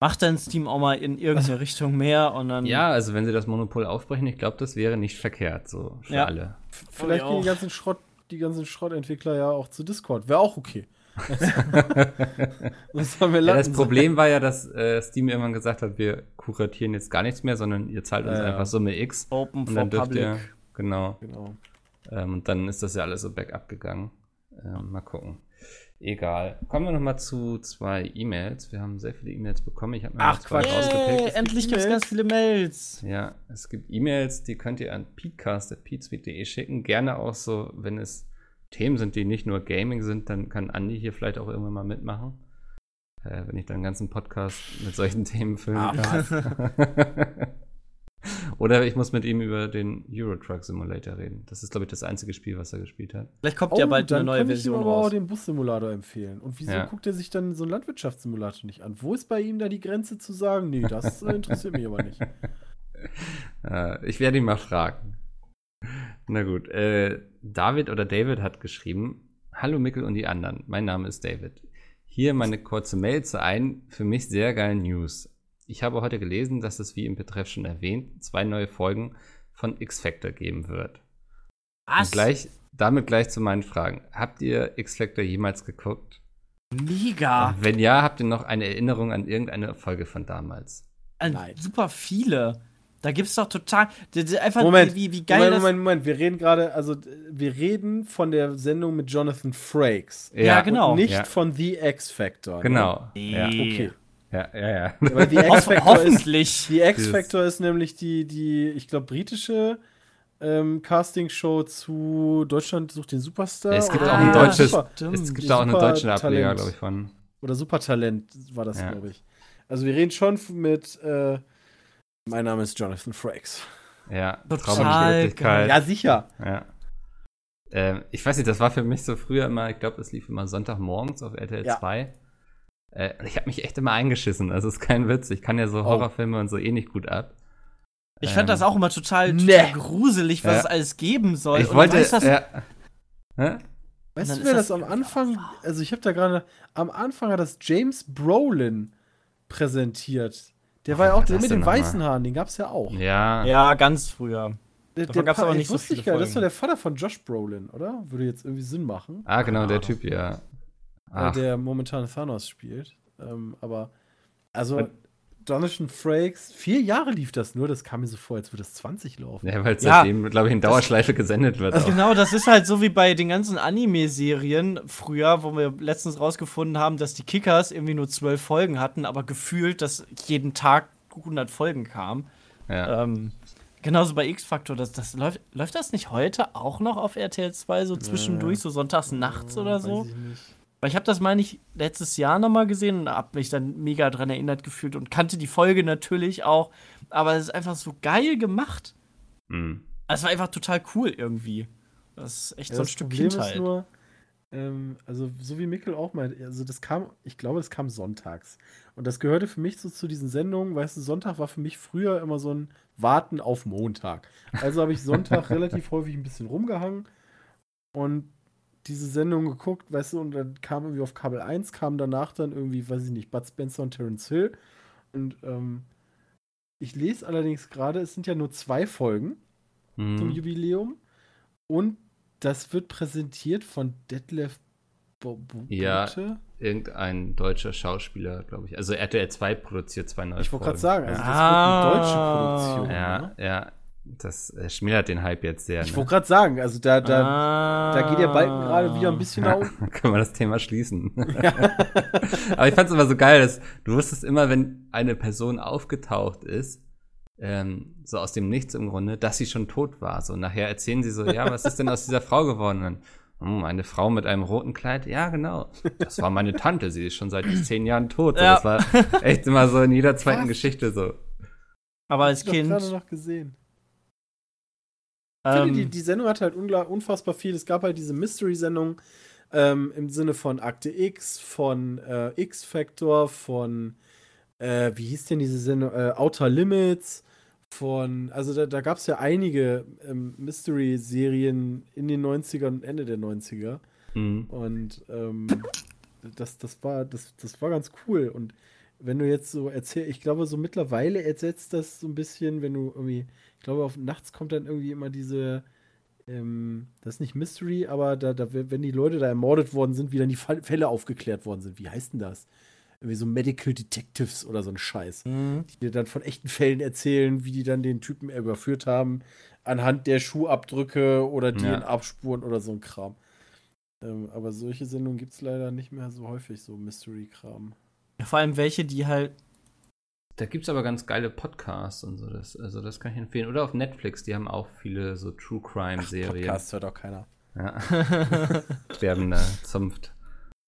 macht dann Steam auch mal in irgendeine (laughs) Richtung mehr und dann. Ja, also wenn sie das Monopol aufbrechen, ich glaube, das wäre nicht verkehrt, so für ja. alle. Vielleicht gehen die ganzen Schrott, die ganzen Schrottentwickler ja auch zu Discord. Wäre auch okay. (laughs) das, ja, das Problem war ja, dass äh, Steam irgendwann gesagt hat, wir kuratieren jetzt gar nichts mehr, sondern ihr zahlt uns ja, einfach Summe X. Open und dann dürft public. ihr, genau. genau. Ähm, und dann ist das ja alles so backup gegangen. Ähm, mal gucken. Egal. Kommen wir noch mal zu zwei E-Mails. Wir haben sehr viele E-Mails bekommen. Ich habe mir Ach, zwei Quatsch. rausgepickt. endlich gibt es ganz viele Mails. Ja, es gibt E-Mails, die könnt ihr an peatcast.peatsweet.de schicken. Gerne auch so, wenn es Themen sind, die nicht nur Gaming sind, dann kann Andi hier vielleicht auch irgendwann mal mitmachen. Äh, wenn ich dann einen ganzen Podcast mit solchen (laughs) Themen füllen ah, kann. (laughs) (laughs) Oder ich muss mit ihm über den Euro Truck Simulator reden. Das ist, glaube ich, das einzige Spiel, was er gespielt hat. Vielleicht kommt oh, ja bald eine neue Version raus. Ich aber auch den Bus-Simulator empfehlen. Und wieso ja. guckt er sich dann so einen Landwirtschaftssimulator nicht an? Wo ist bei ihm da die Grenze zu sagen, nee, das interessiert mich aber nicht. (laughs) Äh, ich werde ihn mal fragen. Na gut. Äh, David oder David hat geschrieben: Hallo Mickel und die anderen. Mein Name ist David. Hier meine kurze Mail zu ein für mich sehr geilen News. Ich habe heute gelesen, dass es, wie im Betreff schon erwähnt, zwei neue Folgen von X-Factor geben wird. Was? Und gleich, damit gleich zu meinen Fragen. Habt ihr X-Factor jemals geguckt? Mega. Und wenn ja, habt ihr noch eine Erinnerung an irgendeine Folge von damals? Nein. Super viele. Da gibt es doch total. Einfach Moment, wie, wie geil Moment, Moment, Moment. Wir reden gerade, also wir reden von der Sendung mit Jonathan Frakes. Ja, ja genau. Und nicht ja. von The X Factor. Genau. Ne? Ja. Okay. Ja, ja, ja. Aber die (laughs) X-Factor ist, die X-Factor ist nämlich die, die, ich glaube, britische ähm, Castingshow zu Deutschland sucht den Superstar. Ja, es gibt ah, auch ein deutsches, es gibt auch einen deutschen Ableger, glaube ich, von. Oder Supertalent war das, ja. glaube ich. Also wir reden schon mit, äh, mein Name ist Jonathan Frakes. Ja, total Ja, sicher. Ja. Ähm, ich weiß nicht, das war für mich so früher immer, ich glaube, es lief immer Sonntagmorgens auf RTL ja. 2. Äh, ich habe mich echt immer eingeschissen. Also ist kein Witz. Ich kann ja so oh. Horrorfilme und so eh nicht gut ab. Ich ähm, fand das auch immer total, total gruselig, was ja. es alles geben soll. Ich und wollte. Weißt, ja. weißt du, wer das, das am Anfang. Also, ich habe da gerade. Am Anfang hat das James Brolin präsentiert. Der war ja auch der mit den weißen mal? Haaren, den gab es ja auch. Ja. Ja, ganz früher. Der, der aber nicht so viele gar, Das war der Vater von Josh Brolin, oder? Würde jetzt irgendwie Sinn machen. Ah, genau, der Typ, ja. Äh, der momentan Thanos spielt. Ähm, aber, also, Und Jonathan Frakes, vier Jahre lief das nur, das kam mir so vor, als würde das 20 laufen. Ja, weil seitdem, ja, glaube ich, in Dauerschleife das, gesendet wird. Also genau, das ist halt so wie bei den ganzen Anime-Serien früher, wo wir letztens rausgefunden haben, dass die Kickers irgendwie nur zwölf Folgen hatten, aber gefühlt, dass jeden Tag 100 Folgen kamen. Ja. Ähm, genauso bei X-Factor, das, das läuft, läuft das nicht heute auch noch auf RTL 2 so zwischendurch, ja. so sonntags nachts oder so? Weiß ich nicht. Weil ich habe das, meine ich, letztes Jahr nochmal gesehen und habe mich dann mega dran erinnert gefühlt und kannte die Folge natürlich auch. Aber es ist einfach so geil gemacht. Mhm. Es war einfach total cool irgendwie. Das ist echt ja, so ein Stück Problem Kindheit. Ist nur, ähm, also, so wie Mikkel auch meint, also das kam, ich glaube, das kam sonntags. Und das gehörte für mich so zu diesen Sendungen, weißt du, Sonntag war für mich früher immer so ein Warten auf Montag. Also habe ich Sonntag (laughs) relativ häufig ein bisschen rumgehangen und diese Sendung geguckt, weißt du, und dann kam irgendwie auf Kabel 1, kam danach dann irgendwie, weiß ich nicht, Bud Spencer und Terence Hill. Und ähm, ich lese allerdings gerade, es sind ja nur zwei Folgen mhm. zum Jubiläum. Und das wird präsentiert von Detlef Bote. Ja, irgendein deutscher Schauspieler, glaube ich. Also RTL 2 produziert zwei neue Ich wollte gerade sagen, also das ah, wird eine deutsche Produktion. Ja, ne? ja. Das äh, schmälert den Hype jetzt sehr. Ich ne? wollte gerade sagen, also da, da, ah. da geht der Balken gerade wieder ein bisschen nach (laughs) unten. können wir das Thema schließen. (laughs) Ja. (laughs) Aber ich fand es immer so geil, dass du wusstest immer, wenn eine Person aufgetaucht ist, ähm, so aus dem Nichts im Grunde, dass sie schon tot war. So nachher erzählen sie so, ja, was ist denn aus dieser Frau geworden? hm, eine Frau mit einem roten Kleid? Ja, genau. Das war meine Tante, sie ist schon seit zehn Jahren tot. So, ja. Das war echt immer so in jeder zweiten? Geschichte so. Aber als Kind. Ich gerade noch gesehen. Ich finde, die, ähm. die Sendung hat halt unfassbar viel. Es gab halt diese Mystery-Sendung ähm, im Sinne von Akte X, von äh, X-Factor, von, äh, wie hieß denn diese Sendung? Äh, Outer Limits, von, also da, da gab es ja einige ähm, Mystery-Serien in den 90ern und Ende der 90er. Mhm. Und ähm, das, das, war, das, das war ganz cool. Und wenn du jetzt so erzählst, ich glaube, so mittlerweile ersetzt das so ein bisschen, wenn du irgendwie glaube, auf nachts kommt dann irgendwie immer diese, ähm, das ist nicht Mystery, aber da, da, wenn die Leute da ermordet worden sind, wie dann die Fälle aufgeklärt worden sind. Wie heißt denn das? Irgendwie so Medical Detectives oder so ein Scheiß. Mhm. Die dir dann von echten Fällen erzählen, wie die dann den Typen überführt haben, anhand der Schuhabdrücke oder DNA-Abspuren ja. oder so ein Kram. Ähm, aber solche Sendungen gibt es leider nicht mehr so häufig, so Mystery-Kram. Ja, vor allem welche, die halt da gibt es aber ganz geile Podcasts und so. Das, also das kann ich empfehlen. Oder auf Netflix, die haben auch viele so True Crime-Serien. Podcasts hört auch keiner. Ja. (laughs) Sterbender Zunft.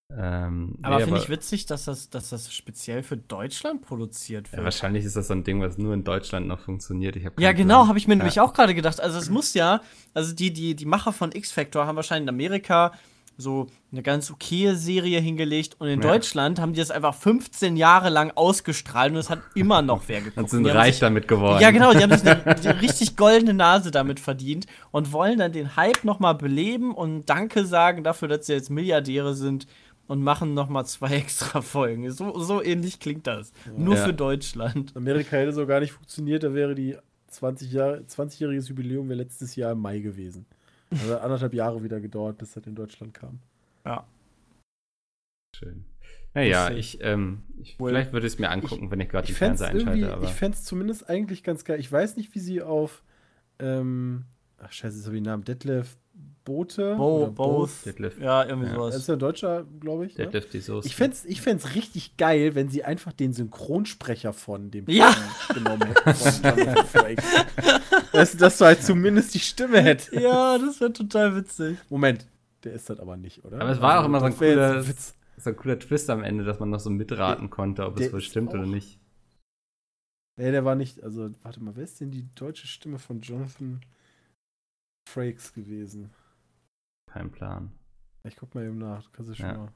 Ähm, aber nee, finde ich witzig, dass das, dass das speziell für Deutschland produziert wird. Ja, wahrscheinlich ist das so ein Ding, was nur in Deutschland noch funktioniert. ja, genau, habe ich mir ja. nämlich auch gerade gedacht. Also es muss ja, also die, die, die Macher von X-Factor haben wahrscheinlich in Amerika so eine ganz okaye Serie hingelegt und in ja. Deutschland haben die das einfach 15 Jahre lang ausgestrahlt und es hat immer noch wer geguckt. Und sind reich sich, damit geworden. Ja, genau, die haben sich eine, eine, richtig goldene Nase damit verdient und wollen dann den Hype nochmal beleben und Danke sagen dafür, dass sie jetzt Milliardäre sind und machen nochmal zwei (laughs) extra Folgen. So, so ähnlich klingt das. Ja. Nur ja. für Deutschland. Amerika hätte so gar nicht funktioniert, da wäre die 20 Jahre, 20-jähriges Jubiläum wäre letztes Jahr im Mai gewesen. Also anderthalb Jahre wieder gedauert, bis das in Deutschland kam. Ja. Schön. Naja, ich, ähm, ich vielleicht würde ich es mir angucken, ich, wenn ich gerade die Fernseher einschalte. Aber. Ich fände es zumindest eigentlich ganz geil. Ich weiß nicht, wie sie auf ähm, ach scheiße, habe ich den Namen. Detlef Bote. Bo, both. Detlef. Ja, irgendwie ja. sowas. Das ist ja Deutscher, glaube ich. Ne? Detlef die Soße. Ich fände es ich fänd's richtig geil, wenn sie einfach den Synchronsprecher von dem ja. genommen hätten. (laughs) (laughs) dass, dass du halt zumindest die Stimme hättest. Ja, das wäre total witzig. Moment, der ist das aber nicht, oder? Aber es war also, auch immer so ein, cooler, so ein cooler Twist am Ende, dass man noch so mitraten konnte, ob es wohl stimmt oder nicht. Nee, der war nicht, also, warte mal, wer ist denn die deutsche Stimme von Jonathan Frakes gewesen? Kein Plan. Ich guck mal eben nach, du kannst es schon ja. mal.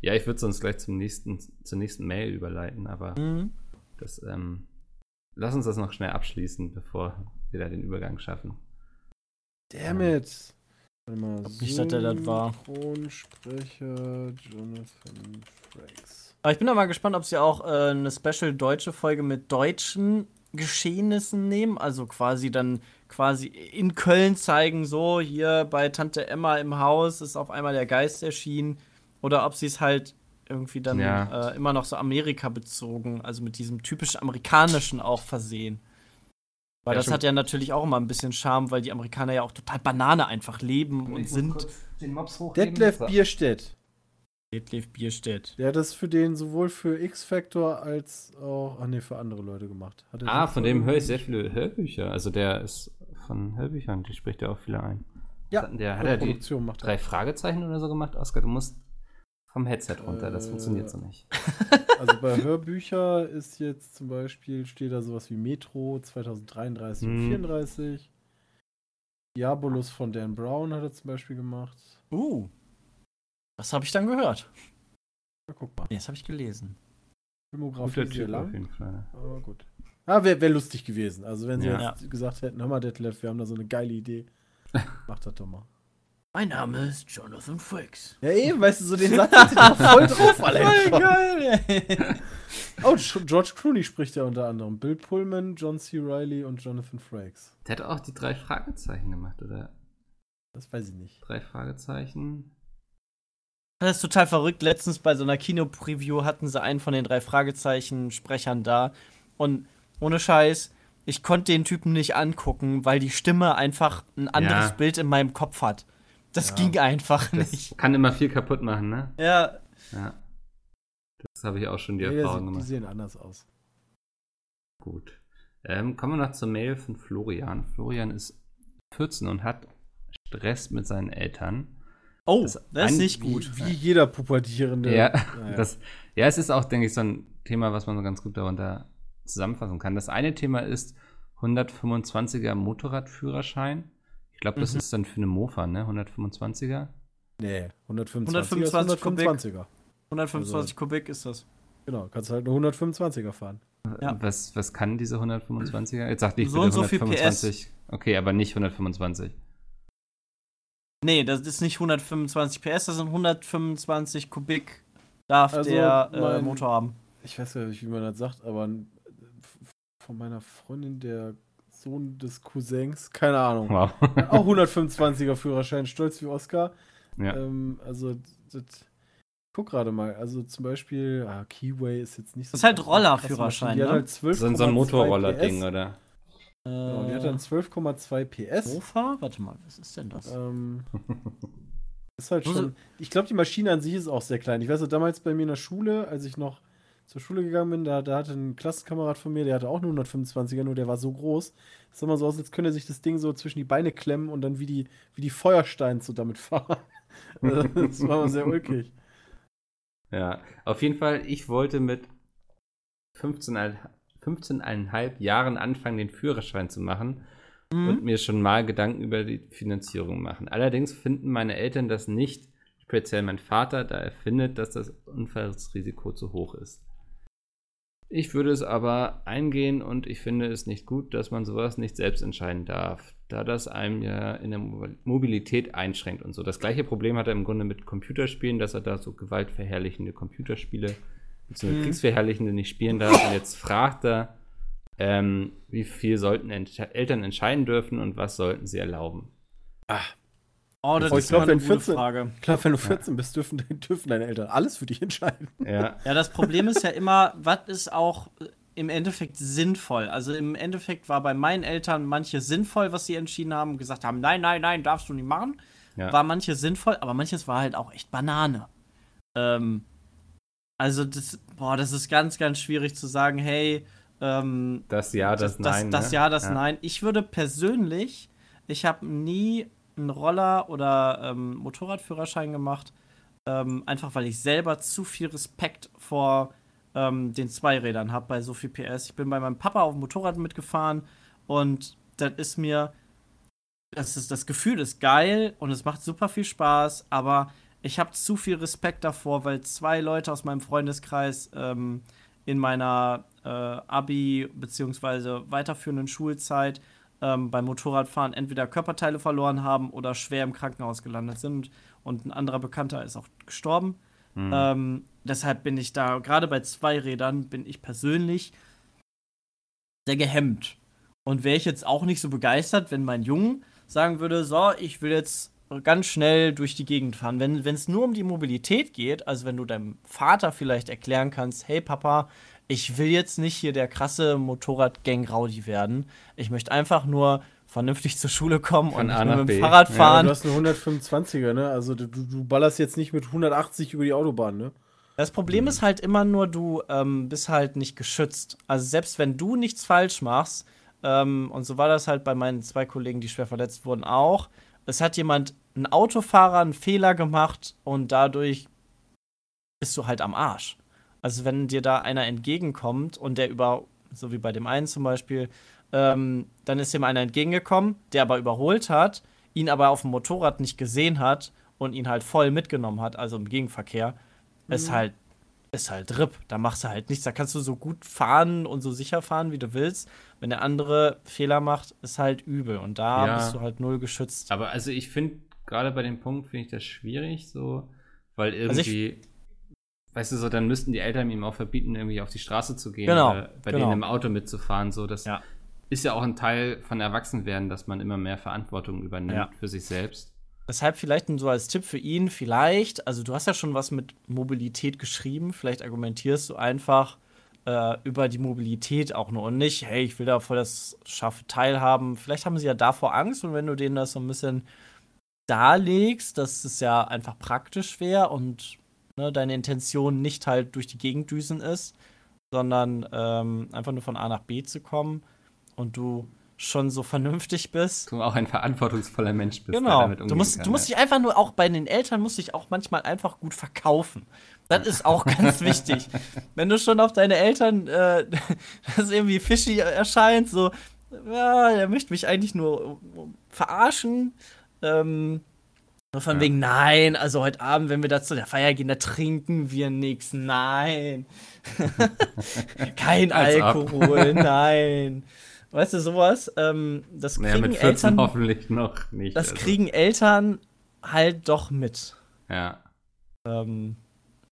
Ja, ich würde sonst gleich zum nächsten, zur nächsten Mail überleiten, aber mhm. das, ähm, lass uns das noch schnell abschließen, bevor wir da den Übergang schaffen. Damn it! Warte mal. Ich nicht, dass der das war. Synchronsprecher Jonathan Frakes. Aber ich bin da mal gespannt, ob sie auch äh, eine special deutsche Folge mit deutschen Geschehnissen nehmen, also quasi dann quasi in Köln zeigen, so hier bei Tante Emma im Haus ist auf einmal der Geist erschienen. oder ob sie es halt irgendwie dann Ja. äh, immer noch so Amerika bezogen, also mit diesem typisch amerikanischen auch versehen. Weil Ja, das schon- hat ja natürlich auch immer ein bisschen Charme, weil die Amerikaner ja auch total Banane einfach leben und sind. Den Mops Detlef Bierstedt. Detlef Bierstedt. Der hat das für den sowohl für X-Factor als auch, ach nee, für andere Leute gemacht. Hat Ah, von dem höre ich sehr viele Hörbücher. Also der ist von Hörbüchern, die spricht ja auch viele ein. Ja, der hat er die drei Fragezeichen oder so gemacht. Oskar, du musst vom Headset runter, das Äh, funktioniert so nicht. (laughs) Also bei Hörbücher ist jetzt zum Beispiel, steht da sowas wie Metro 2033 und Hm. 34. Diabolus von Dan Brown hat er zum Beispiel gemacht. Uh. Das habe ich dann gehört. Na, guck mal. Nee, das habe ich gelesen. Filmografie Guter sehr Typ auf lang. jeden Fall. Aber gut. Ah, wäre wär lustig gewesen. Also wenn sie Ja. jetzt gesagt hätten, hör mal Detlef, wir haben da so eine geile Idee. (laughs) Mach das doch mal. Mein Name ist Jonathan Frakes. Ja eben, weißt du, so den Satz hat doch voll (laughs) drauf, allein schon. geil, ey. (laughs) Oh, George Clooney spricht ja unter anderem. Bill Pullman, John C. Reilly und Jonathan Frakes. Der hat auch die drei Fragezeichen gemacht, oder? Das weiß ich nicht. Drei Fragezeichen. Das ist total verrückt. Letztens bei so einer Kino-Preview hatten sie einen von den drei Fragezeichen-Sprechern da. Und ohne Scheiß, ich konnte den Typen nicht angucken, weil die Stimme einfach ein anderes Ja. Bild in meinem Kopf hat. Das Ja. ging einfach Das nicht. kann immer viel kaputt machen, ne? Ja, Ja. Das habe ich auch schon die Ja, Erfahrung sie, die gemacht. sehen anders aus. Gut. Ähm, kommen wir noch zur Mail von Florian. Florian ist 14 und hat Stress mit seinen Eltern. Oh, Das das, ist nicht gut. Wie jeder Pubertierende. Ja, Naja. (laughs) das, ja, es ist auch, denke ich, so ein Thema, was man so ganz gut darunter zusammenfassen kann. Das eine Thema ist 125er Motorradführerschein. Ich glaube, das Mhm. ist dann für eine Mofa, ne? 125er. Nee, 125er 125 ist 125er. 125 Kubik ist das. Genau, kannst halt eine 125er fahren. Ja. Was, was kann diese 125er? Jetzt sagte ich So bitte und so viel 125. Okay, aber nicht 125. Nee, das ist nicht 125 PS, das sind 125 Kubik darf Also, der äh, mein- Motor haben. Ich weiß ja nicht, wie man das sagt, aber von meiner Freundin, der Sohn des Cousins, keine Ahnung. Wow. (laughs) Auch 125er Führerschein, stolz wie Oscar. ja. Ähm, also, das, guck gerade mal. Also zum Beispiel, ah, Keyway ist jetzt nicht so. Das ist halt Rollerführerschein, ne? halt 12, So, ein- so ein Motorroller-Ding, oder? Genau, die hat dann 12,2 PS. Mofa? Warte mal, was ist denn das? Ähm, (laughs) ist halt schon. Ich glaube, die Maschine an sich ist auch sehr klein. Ich weiß noch, damals bei mir in der Schule, als ich noch zur Schule gegangen bin, da, da hatte ein Klassenkamerad von mir, der hatte auch eine 125er, nur der war so groß. Das sah mal so aus, als könnte er sich das Ding so zwischen die Beine klemmen und dann wie die, wie die Feuersteins so damit fahren. (laughs) Also, das war mal sehr ulkig. Ja, auf jeden Fall, ich wollte mit 15,5 15,5 Jahren anfangen, den Führerschein zu machen Mhm. und mir schon mal Gedanken über die Finanzierung machen. Allerdings finden meine Eltern das nicht, speziell mein Vater, da er findet, dass das Unfallsrisiko zu hoch ist. Ich würde es aber eingehen und ich finde es nicht gut, dass man sowas nicht selbst entscheiden darf, da das einem ja in der Mo- Mobilität einschränkt und so. Das gleiche Problem hat er im Grunde mit Computerspielen, dass er da so gewaltverherrlichende Computerspiele bzw. Mhm. kriegsverherrlichende nicht spielen darf. Und jetzt fragt er, ähm, wie viel sollten Entsche Eltern entscheiden dürfen und was sollten sie erlauben? Oh, das Oh, ist ich glaub, eine wenn gute 14 Frage. Klar, wenn du 14 bist, dürfen, dürfen deine Eltern alles für dich entscheiden. Ja, Ja, das Problem ist ja immer, was ist auch äh, im Endeffekt sinnvoll? Also im Endeffekt war bei meinen Eltern manches sinnvoll, was sie entschieden haben, gesagt haben, nein, nein, nein, darfst du nicht machen. ja. War manches sinnvoll, aber manches war halt auch echt Banane. Ähm, also das, boah, das ist ganz, ganz schwierig zu sagen, hey, ähm, das Ja, das, Nein. Das, ne? Ja, das ja. Nein. Ich würde persönlich, ich habe nie einen Roller- oder ähm, Motorradführerschein gemacht, ähm, einfach weil ich selber zu viel Respekt vor ähm, den Zweirädern habe bei so viel PS. Ich bin bei meinem Papa auf dem Motorrad mitgefahren und das ist mir, das, ist, das Gefühl ist geil und es macht super viel Spaß, aber ich habe zu viel Respekt davor, weil zwei Leute aus meinem Freundeskreis ähm, in meiner äh, Abi- bzw. weiterführenden Schulzeit ähm, beim Motorradfahren entweder Körperteile verloren haben oder schwer im Krankenhaus gelandet sind. Und ein anderer Bekannter ist auch gestorben. Hm. Ähm, deshalb bin ich da, gerade bei Zweirädern, bin ich persönlich sehr gehemmt. Und wäre ich jetzt auch nicht so begeistert, wenn mein Junge sagen würde, so, ich will jetzt ganz schnell durch die Gegend fahren. Wenn es nur um die Mobilität geht, also wenn du deinem Vater vielleicht erklären kannst, hey Papa, ich will jetzt nicht hier der krasse Motorradgang-Raudi werden. Ich möchte einfach nur vernünftig zur Schule kommen Von und A mit dem B. Fahrrad Ja, fahren. du hast eine 125er, ne? Also du, du ballerst jetzt nicht mit 180 über die Autobahn, ne? Das Problem ist halt immer nur, du ähm, bist halt nicht geschützt. Also selbst wenn du nichts falsch machst, ähm, und so war das halt bei meinen zwei Kollegen, die schwer verletzt wurden, auch. Es hat jemand, ein Autofahrer, einen Fehler gemacht und dadurch bist du halt am Arsch. Also wenn dir da einer entgegenkommt und der über, so wie bei dem einen zum Beispiel, ähm, dann ist dem einer entgegengekommen, der aber überholt hat, ihn aber auf dem Motorrad nicht gesehen hat und ihn halt voll mitgenommen hat, also im Gegenverkehr, ist halt ist halt RIP. Da machst du halt nichts. Da kannst du so gut fahren und so sicher fahren, wie du willst. Wenn der andere Fehler macht, ist halt übel. Und da Ja. bist du halt null geschützt. Aber also ich finde, gerade bei dem Punkt finde ich das schwierig, so, weil Also ich- irgendwie, weißt du, so, dann müssten die Eltern ihm auch verbieten, irgendwie auf die Straße zu gehen Genau, oder bei genau. denen im Auto mitzufahren. So, das Ja. ist ja auch ein Teil von Erwachsenwerden, dass man immer mehr Verantwortung übernimmt Ja. für sich selbst. Deshalb vielleicht so als Tipp für ihn, vielleicht, also du hast ja schon was mit Mobilität geschrieben, vielleicht argumentierst du einfach äh, über die Mobilität auch nur und nicht, hey, ich will da voll das scharfe Teilhaben. Vielleicht haben sie ja davor Angst und wenn du denen das so ein bisschen darlegst, dass es ja einfach praktisch wäre und ne, deine Intention nicht halt durch die Gegend düsen ist, sondern ähm, einfach nur von A nach B zu kommen und du schon so vernünftig bist. Du auch ein verantwortungsvoller Mensch bist. Genau. damit Du musst, kann, du musst ja. dich einfach nur, auch bei den Eltern musst dich auch manchmal einfach gut verkaufen. Das ist auch (laughs) ganz wichtig. Wenn du schon auf deine Eltern äh, (laughs) das irgendwie fishy erscheint, so, ja, der möchte mich eigentlich nur verarschen. Ähm, nur von Ja. wegen, nein, also heute Abend, wenn wir da zu der Feier gehen, da trinken wir nichts. Nein. (laughs) Kein. Alkohol, nein. Weißt du, sowas, ähm, das kriegen Naja, mit 14 Eltern. hoffentlich noch nicht. Das also. kriegen Eltern halt doch mit. Ja. Ähm,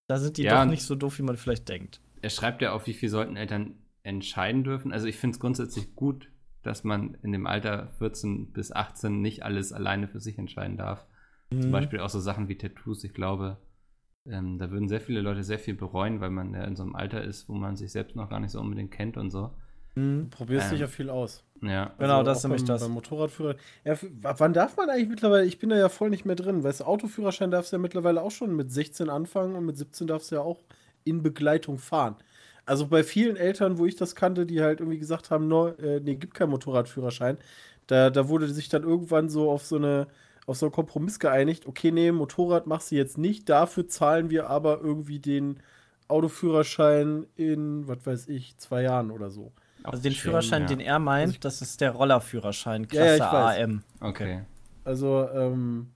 da sind die Ja, doch nicht so doof, wie man vielleicht denkt. Er schreibt ja auch, wie viel sollten Eltern entscheiden dürfen. Also ich finde es grundsätzlich gut, dass man in dem Alter 14 bis 18 nicht alles alleine für sich entscheiden darf. Mhm. Zum Beispiel auch so Sachen wie Tattoos. Ich glaube, ähm, da würden sehr viele Leute sehr viel bereuen, weil man ja in so einem Alter ist, wo man sich selbst noch gar nicht so unbedingt kennt und so. Mhm. Du probierst Ähm. dich ja viel aus. Ja. Genau, das ist nämlich beim, das. Beim Motorradführer. Ja, ab wann darf man eigentlich mittlerweile? Ich bin da ja voll nicht mehr drin. Weißt du, Autoführerschein darfst du ja mittlerweile auch schon mit 16 anfangen und mit 17 darfst du ja auch in Begleitung fahren. Also bei vielen Eltern, wo ich das kannte, die halt irgendwie gesagt haben, no, äh, nee, gibt keinen Motorradführerschein, da, da wurde sich dann irgendwann so auf so eine auf so einen Kompromiss geeinigt, okay, nee, Motorrad machst du jetzt nicht, dafür zahlen wir aber irgendwie den Autoführerschein in, was weiß ich, zwei Jahren oder so. Also den Schön, Führerschein, ja. den er meint, das ist der Rollerführerschein, Ja, ja, Klasse ich weiß. AM. Okay. Also, ähm,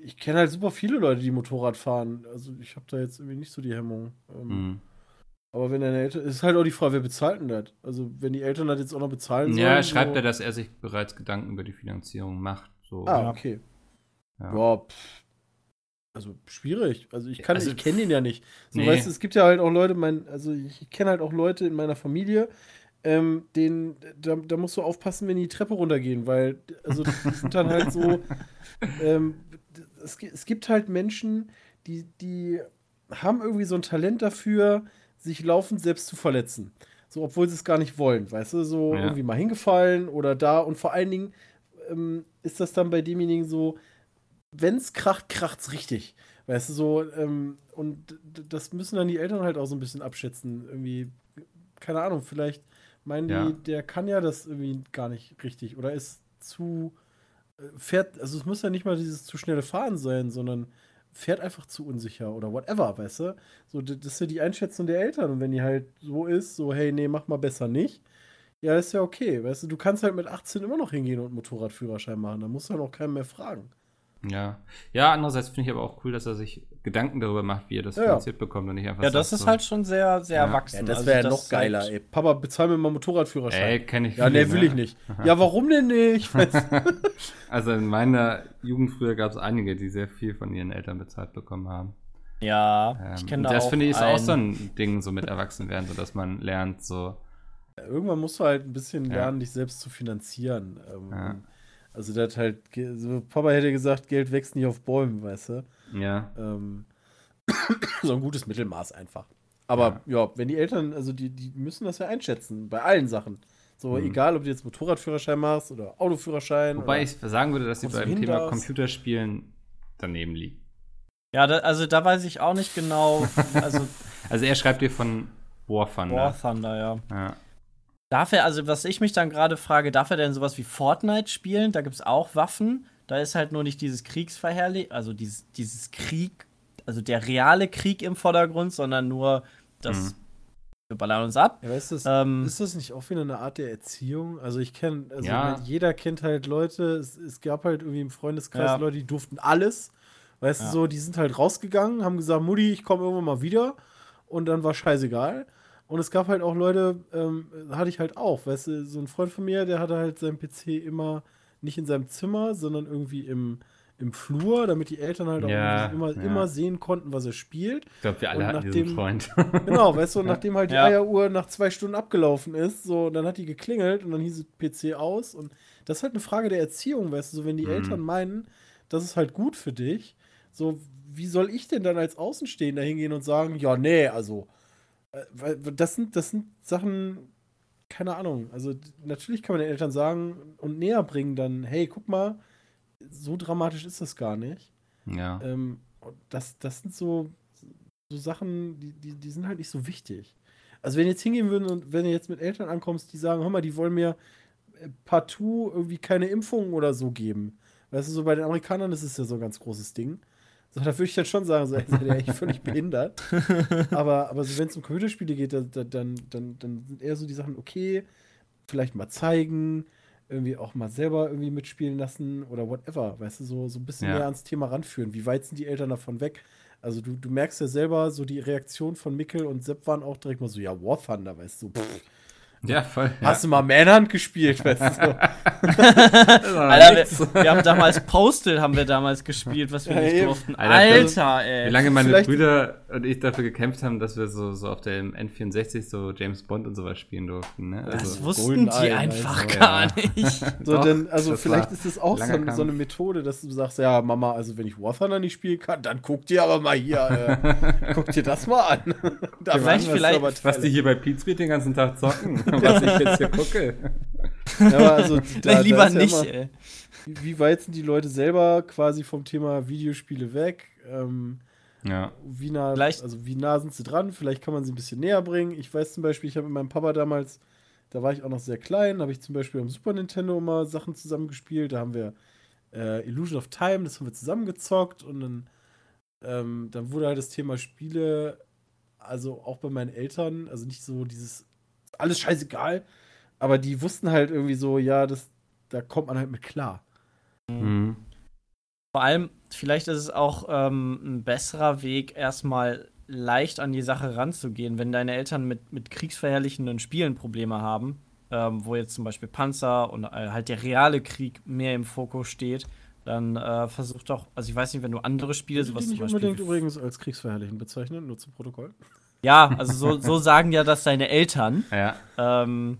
ich kenne halt super viele Leute, die Motorrad fahren. Also, ich habe da jetzt irgendwie nicht so die Hemmung. Ähm, Mhm. Aber wenn deine Eltern. Es ist halt auch die Frage, wer bezahlt denn das? Also, wenn die Eltern das jetzt auch noch bezahlen sollen. Ja, schreibt so, er, dass er sich bereits Gedanken über die Finanzierung macht. So. Ah, Ja. okay. Ja. Ja, pff. Also, schwierig. Also, ich kann, Also, ich kenne den ja nicht. So, nee. weißt du, es gibt ja halt auch Leute, mein, also, ich kenne halt auch Leute in meiner Familie, ähm, den, da, da musst du aufpassen, wenn die die Treppe runtergehen, weil, also, das sind (laughs) dann halt so, ähm, es, es gibt halt Menschen, die, die haben irgendwie so ein Talent dafür, sich laufend selbst zu verletzen. So, obwohl sie es gar nicht wollen, weißt du, so Ja. irgendwie mal hingefallen oder da und vor allen Dingen ähm, ist das dann bei demjenigen so, wenn's kracht, kracht's richtig. Weißt du, so, ähm, und das müssen dann die Eltern halt auch so ein bisschen abschätzen. Irgendwie, keine Ahnung, vielleicht meinen Ja. die, der kann ja das irgendwie gar nicht richtig oder ist zu, äh, fährt, also es muss ja nicht mal dieses zu schnelle Fahren sein, sondern fährt einfach zu unsicher oder whatever, weißt du? So, das ist ja die Einschätzung der Eltern und wenn die halt so ist, so, hey, nee, mach mal besser nicht, ja, ist ja okay, weißt du, du kannst halt mit 18 immer noch hingehen und einen Motorradführerschein machen, da musst du dann auch keinen mehr fragen. Ja. Ja, andererseits finde ich aber auch cool, dass er sich Gedanken darüber macht, wie er das Ja, ja. finanziert bekommt und nicht einfach Ja, das ist so, halt schon sehr, sehr Ja. erwachsen. Ja, das Also wäre ja das noch geiler, halt- ey. Papa, bezahl mir mal Motorradführerschein. Ey, kenne ich ja, nee, will ne? ich nicht. (laughs) Ja, warum denn nicht? (laughs) (laughs) Also in meiner Jugend früher gab es einige, die sehr viel von ihren Eltern bezahlt bekommen haben. Ja, Ähm, ich kenne da das auch finde ich ist auch so ein Ding, so mit Erwachsenwerden, so dass man lernt, so. Irgendwann musst du halt ein bisschen Ja. lernen, dich selbst zu finanzieren. Ähm, Ja. Also der hat halt, so, Papa hätte gesagt, Geld wächst nicht auf Bäumen, weißt du? Ja. Ähm, (coughs) so ein gutes Mittelmaß einfach. Aber ja. ja, wenn die Eltern, also die, die müssen das ja einschätzen, bei allen Sachen. So, mhm. egal, ob du jetzt Motorradführerschein machst oder Autoführerschein. Wobei ich sagen würde, dass sie beim Thema Computerspielen daneben liegen. Ja, da, also da weiß ich auch nicht genau. (laughs) Also, also er schreibt dir von War Thunder. War Thunder, ja. ja. Darf er, also was ich mich dann gerade frage, darf er denn sowas wie Fortnite spielen? Da gibt es auch Waffen. Da ist halt nur nicht dieses Kriegsverherrlich, also dieses, dieses Krieg, also der reale Krieg im Vordergrund, sondern nur das mhm wir ballern uns ab. Ja, ist, das, ähm, ist das nicht auch wieder eine Art der Erziehung? Also ich kenne, also ja. jeder kennt halt Leute, es, es, gab halt irgendwie im Freundeskreis ja. Leute, die durften alles. Weißt ja. du, so, die sind halt rausgegangen, haben gesagt, Mutti, ich komme irgendwann mal wieder. Und dann war scheißegal. Und es gab halt auch Leute, ähm, hatte ich halt auch, weißt du, so ein Freund von mir, der hatte halt seinen PC immer nicht in seinem Zimmer, sondern irgendwie im, im Flur, damit die Eltern halt auch ja, immer, ja. immer sehen konnten, was er spielt. Ich glaube, wir alle und hatten nachdem, diesen Freund. (laughs) genau, weißt du, und nachdem halt die Eieruhr nach zwei Stunden abgelaufen ist, so, dann hat die geklingelt und dann hieß PC aus. Und das ist halt eine Frage der Erziehung, weißt du, so, wenn die mhm. Eltern meinen, das ist halt gut für dich, so, wie soll ich denn dann als Außenstehender hingehen und sagen, ja, nee, also, äh, das sind, das sind Sachen, keine Ahnung. Also, natürlich kann man den Eltern sagen und näher bringen dann, hey, guck mal, so dramatisch ist das gar nicht. Ja. Ähm, das, das sind so, so Sachen, die, die, die sind halt nicht so wichtig. Also wenn ihr jetzt hingehen würden und wenn ihr jetzt mit Eltern ankommst, die sagen, hör mal, die wollen mir äh, partout irgendwie keine Impfungen oder so geben. Weißt du, so bei den Amerikanern ist es ja so ein ganz großes Ding. So, da würde ich dann schon sagen, so, ey, seid ihr eigentlich völlig (laughs) behindert. aber, aber so, wenn es um Computerspiele geht, da, da, dann, dann, dann sind eher so die Sachen, okay, vielleicht mal zeigen, irgendwie auch mal selber irgendwie mitspielen lassen oder whatever, weißt du, so, so ein bisschen ja. mehr ans Thema ranführen. Wie weit sind die Eltern davon weg? Also du, du merkst ja selber, so die Reaktion von Mikkel und Sepp waren auch direkt mal so, ja, War Thunder, weißt du, pff, ja, voll. Hast ja. du mal Manhunt gespielt, weißt du? (laughs) Alter, wir, wir, haben damals Postal haben wir damals gespielt, was wir ja, nicht eben. durften. Alter, Alter, ey. Wie lange meine Vielleicht Brüder und ich dafür gekämpft haben, dass wir so, so auf dem N64 so James Bond und sowas spielen durften. Ne? Also das wussten die Eye, einfach also, gar ja. nicht. (laughs) So, Doch, denn, also vielleicht ist es auch so, so, eine Methode, dass du sagst, ja, Mama, also wenn ich War Thunder nicht spielen kann, dann guck dir aber mal hier, äh, (laughs) guck dir das mal an. (laughs) da vielleicht, vielleicht, was die hier bei Pete Speed den ganzen Tag zocken. was ich jetzt hier gucke. Ja, also, da, lieber da nicht, ja immer, wie, wie, weit sind die Leute selber quasi vom Thema Videospiele weg? Ähm, ja. Wie nah, Vielleicht. also wie nah sind sie dran? Vielleicht kann man sie ein bisschen näher bringen. Ich weiß zum Beispiel, ich habe mit meinem Papa damals, da war ich auch noch sehr klein, habe ich zum Beispiel am Super Nintendo immer Sachen zusammengespielt. Da haben wir äh, Illusion of Time, das haben wir zusammengezockt und dann, ähm, dann wurde halt das Thema Spiele, also auch bei meinen Eltern, also nicht so dieses alles scheißegal. Aber die wussten halt irgendwie so, ja, das, da kommt man halt mit klar. Mhm. Vor allem, vielleicht ist es auch ähm, ein besserer Weg, erstmal leicht an die Sache ranzugehen, wenn deine Eltern mit, mit kriegsverherrlichenden Spielen Probleme haben, ähm, wo jetzt zum Beispiel Panzer und äh, halt der reale Krieg mehr im Fokus steht, dann äh, versuch doch, also ich weiß nicht, wenn du andere Spiele, sowas die nicht zum Beispiel. unbedingt übrigens als kriegsverherrlichen bezeichnen, nur zum Protokoll. Ja, also so, so (laughs) sagen ja das deine Eltern. Ja. Ähm,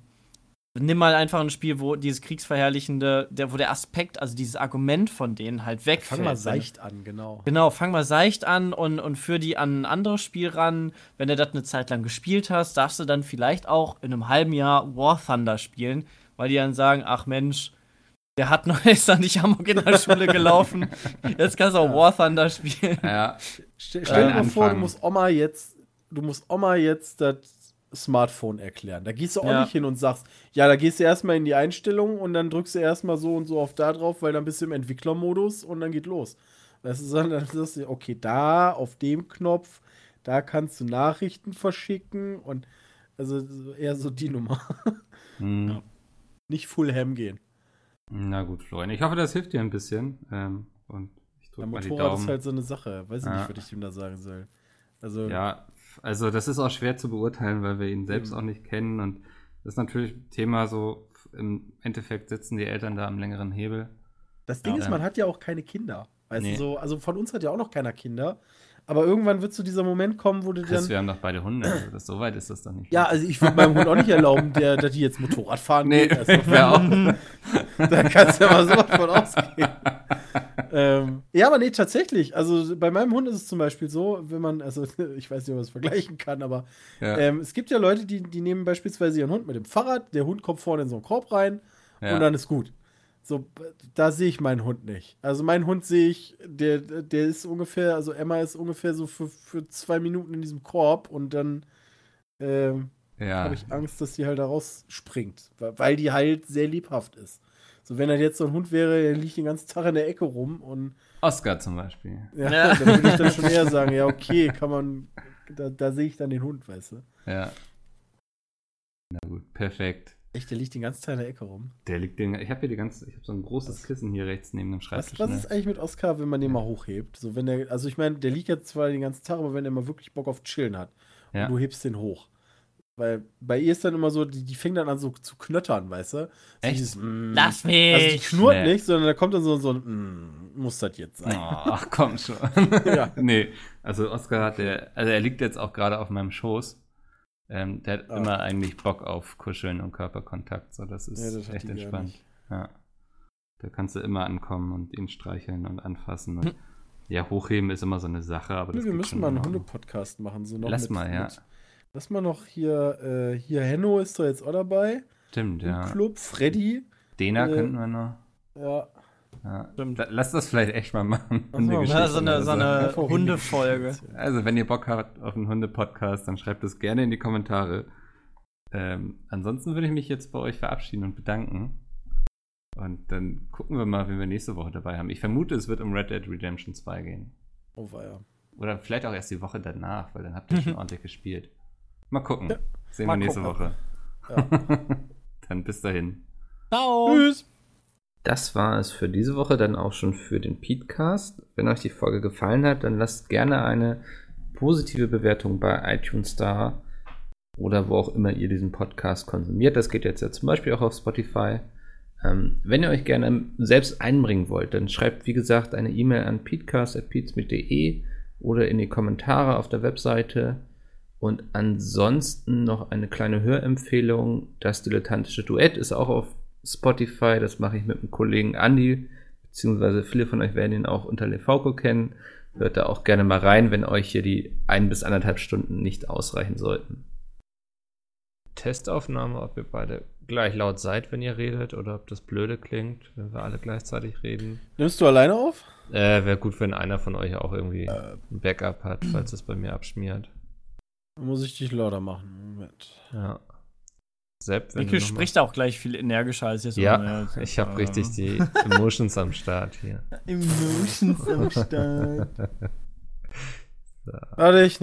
nimm mal einfach ein Spiel, wo dieses kriegsverherrlichende, der, wo der Aspekt, also dieses Argument von denen halt wegfällt. Fang mal seicht an, genau. Genau, fang mal seicht an und, und führ die an ein anderes Spiel ran. Wenn du das eine Zeit lang gespielt hast, darfst du dann vielleicht auch in einem halben Jahr War Thunder spielen, weil die dann sagen, ach Mensch, der hat noch (laughs) ist da nicht Amok in der Schule gelaufen. Jetzt kannst du auch War Thunder spielen. Ja. Stell, stell dir mal vor, du musst Oma jetzt du musst Oma jetzt das Smartphone erklären. Da gehst du auch ja. nicht hin und sagst, ja, da gehst du erstmal in die Einstellungen und dann drückst du erstmal so und so auf da drauf, weil dann bist du im Entwicklermodus und dann geht los. Das ist dann, dann sagst du, okay, da auf dem Knopf, da kannst du Nachrichten verschicken und also eher so die Nummer. (laughs) Hm. Ja. Nicht full ham gehen. Na gut, Florian. Ich hoffe, das hilft dir ein bisschen. Ähm, und ich drücke mal die Daumen. ist halt so eine Sache. Weiß ich ja. nicht, was ich ihm da sagen soll. Also, ja, also das ist auch schwer zu beurteilen, weil wir ihn selbst mhm. auch nicht kennen. Und das ist natürlich ein Thema so, im Endeffekt sitzen die Eltern da am längeren Hebel. Das Ding ja, ist, man hat ja auch keine Kinder. Weißt nee. so, also von uns hat ja auch noch keiner Kinder. Aber irgendwann wird so dieser Moment kommen, wo du Chris, dann. wir haben doch beide Hunde. Also das, so weit ist das doch nicht. Ja, also ich würde meinem Hund auch nicht erlauben, der, dass die jetzt Motorrad fahren. nee, geht. Also, (laughs) auch. (laughs) da kannst du ja mal sowas von ausgehen. ähm, ja, aber nee, tatsächlich. Also bei meinem Hund ist es zum Beispiel so, wenn man, also (laughs) ich weiß nicht, ob man es vergleichen kann, aber Ja, ähm, es gibt ja Leute, die, die nehmen beispielsweise ihren Hund mit dem Fahrrad, der Hund kommt vorne in so einen Korb rein ja. und dann ist gut. So, da sehe ich meinen Hund nicht. Also meinen Hund sehe ich, der, der ist ungefähr, also Emma ist ungefähr so für, für zwei Minuten in diesem Korb und dann ähm, ja. habe ich Angst, dass die halt da rausspringt, weil weil die halt sehr liebhaft ist. So, wenn er jetzt so ein Hund wäre, der liegt den ganzen Tag in der Ecke rum und Oscar zum Beispiel. ja, Ja. dann würde ich dann schon eher sagen, ja, okay, kann man, da, da sehe ich dann den Hund, weißt du. Ja. Na gut, perfekt. Echt, der liegt den ganzen Tag in der Ecke rum. Der liegt den, ich habe hier die ganze, ich habe so ein großes Kissen hier rechts neben dem Was, Schreibtisch. was ne? ist eigentlich mit Oscar, wenn man den mal hochhebt? So, wenn der, also ich meine, der liegt jetzt zwar den ganzen Tag, aber wenn er mal wirklich Bock auf Chillen hat Ja. und du hebst den hoch. Weil bei ihr ist dann immer so, die, die fängt dann an so zu knöttern, weißt du? So Echt? dieses, mm. Lass mich! Also die knurrt Nee. nicht, sondern da kommt dann so, so ein, mm, muss das jetzt sein. Oh, ach komm schon. (laughs) Ja. Nee, also Oscar hat der, also er liegt jetzt auch gerade auf meinem Schoß. Ähm, der hat Ah. immer eigentlich Bock auf Kuscheln und Körperkontakt. So, das ist Ja, das echt entspannt. Ja. Da kannst du immer ankommen und ihn streicheln und anfassen. Und ja, hochheben ist immer so eine Sache, aber Nee, wir müssen mal einen. Hunde-Podcast machen. So noch Lass mit, mal, ja. Mit, lass mal noch hier, äh, hier Henno ist doch jetzt auch dabei. Stimmt, Im ja. Club, Freddy. Dena Äh, könnten wir noch. Ja. Ja. Lass das vielleicht echt mal machen. Hundegeschichten Ja, so eine, so eine Einfach Hundefolge. Also, wenn ihr Bock habt auf einen Hunde-Podcast, dann schreibt es gerne in die Kommentare. Ähm, ansonsten würde ich mich jetzt bei euch verabschieden und bedanken. Und dann gucken wir mal, wen wir nächste Woche dabei haben. Ich vermute, es wird um Red Dead Redemption 2 gehen. Oh, war ja. Oder vielleicht auch erst die Woche danach, weil dann habt ihr schon (laughs) ordentlich gespielt. Mal gucken. Ja, Sehen mal wir nächste gucken. Woche. Ja. (laughs) dann bis dahin. Ciao! Tschüss. Das war es für diese Woche, dann auch schon für den Petecast. Wenn euch die Folge gefallen hat, dann lasst gerne eine positive Bewertung bei iTunes da oder wo auch immer ihr diesen Podcast konsumiert. Das geht jetzt ja zum Beispiel auch auf Spotify. Ähm, wenn ihr euch gerne selbst einbringen wollt, dann schreibt wie gesagt eine E-Mail an peatcast.peatsmit.de oder in die Kommentare auf der Webseite. Und ansonsten noch eine kleine Hörempfehlung. Das dilettantische Duett ist auch auf Spotify. Das mache ich mit dem Kollegen Andy, beziehungsweise viele von euch werden ihn auch unter Lefauco kennen. Hört da auch gerne mal rein, wenn euch hier die ein bis anderthalb Stunden nicht ausreichen sollten. Testaufnahme, ob ihr beide gleich laut seid, wenn ihr redet, oder ob das blöde klingt, wenn wir alle gleichzeitig reden. Nimmst du alleine auf? Äh, Wäre gut, wenn einer von euch auch irgendwie ein Backup hat, falls es bei mir abschmiert. Dann muss ich dich lauter machen. Moment. Ja. Sepp, wenn Mikkel mal- spricht auch gleich viel energischer als jetzt. Ja, ich habe äh, richtig die Emotions am Start hier. (laughs) Emotions am Start. (laughs) So. Warte, ich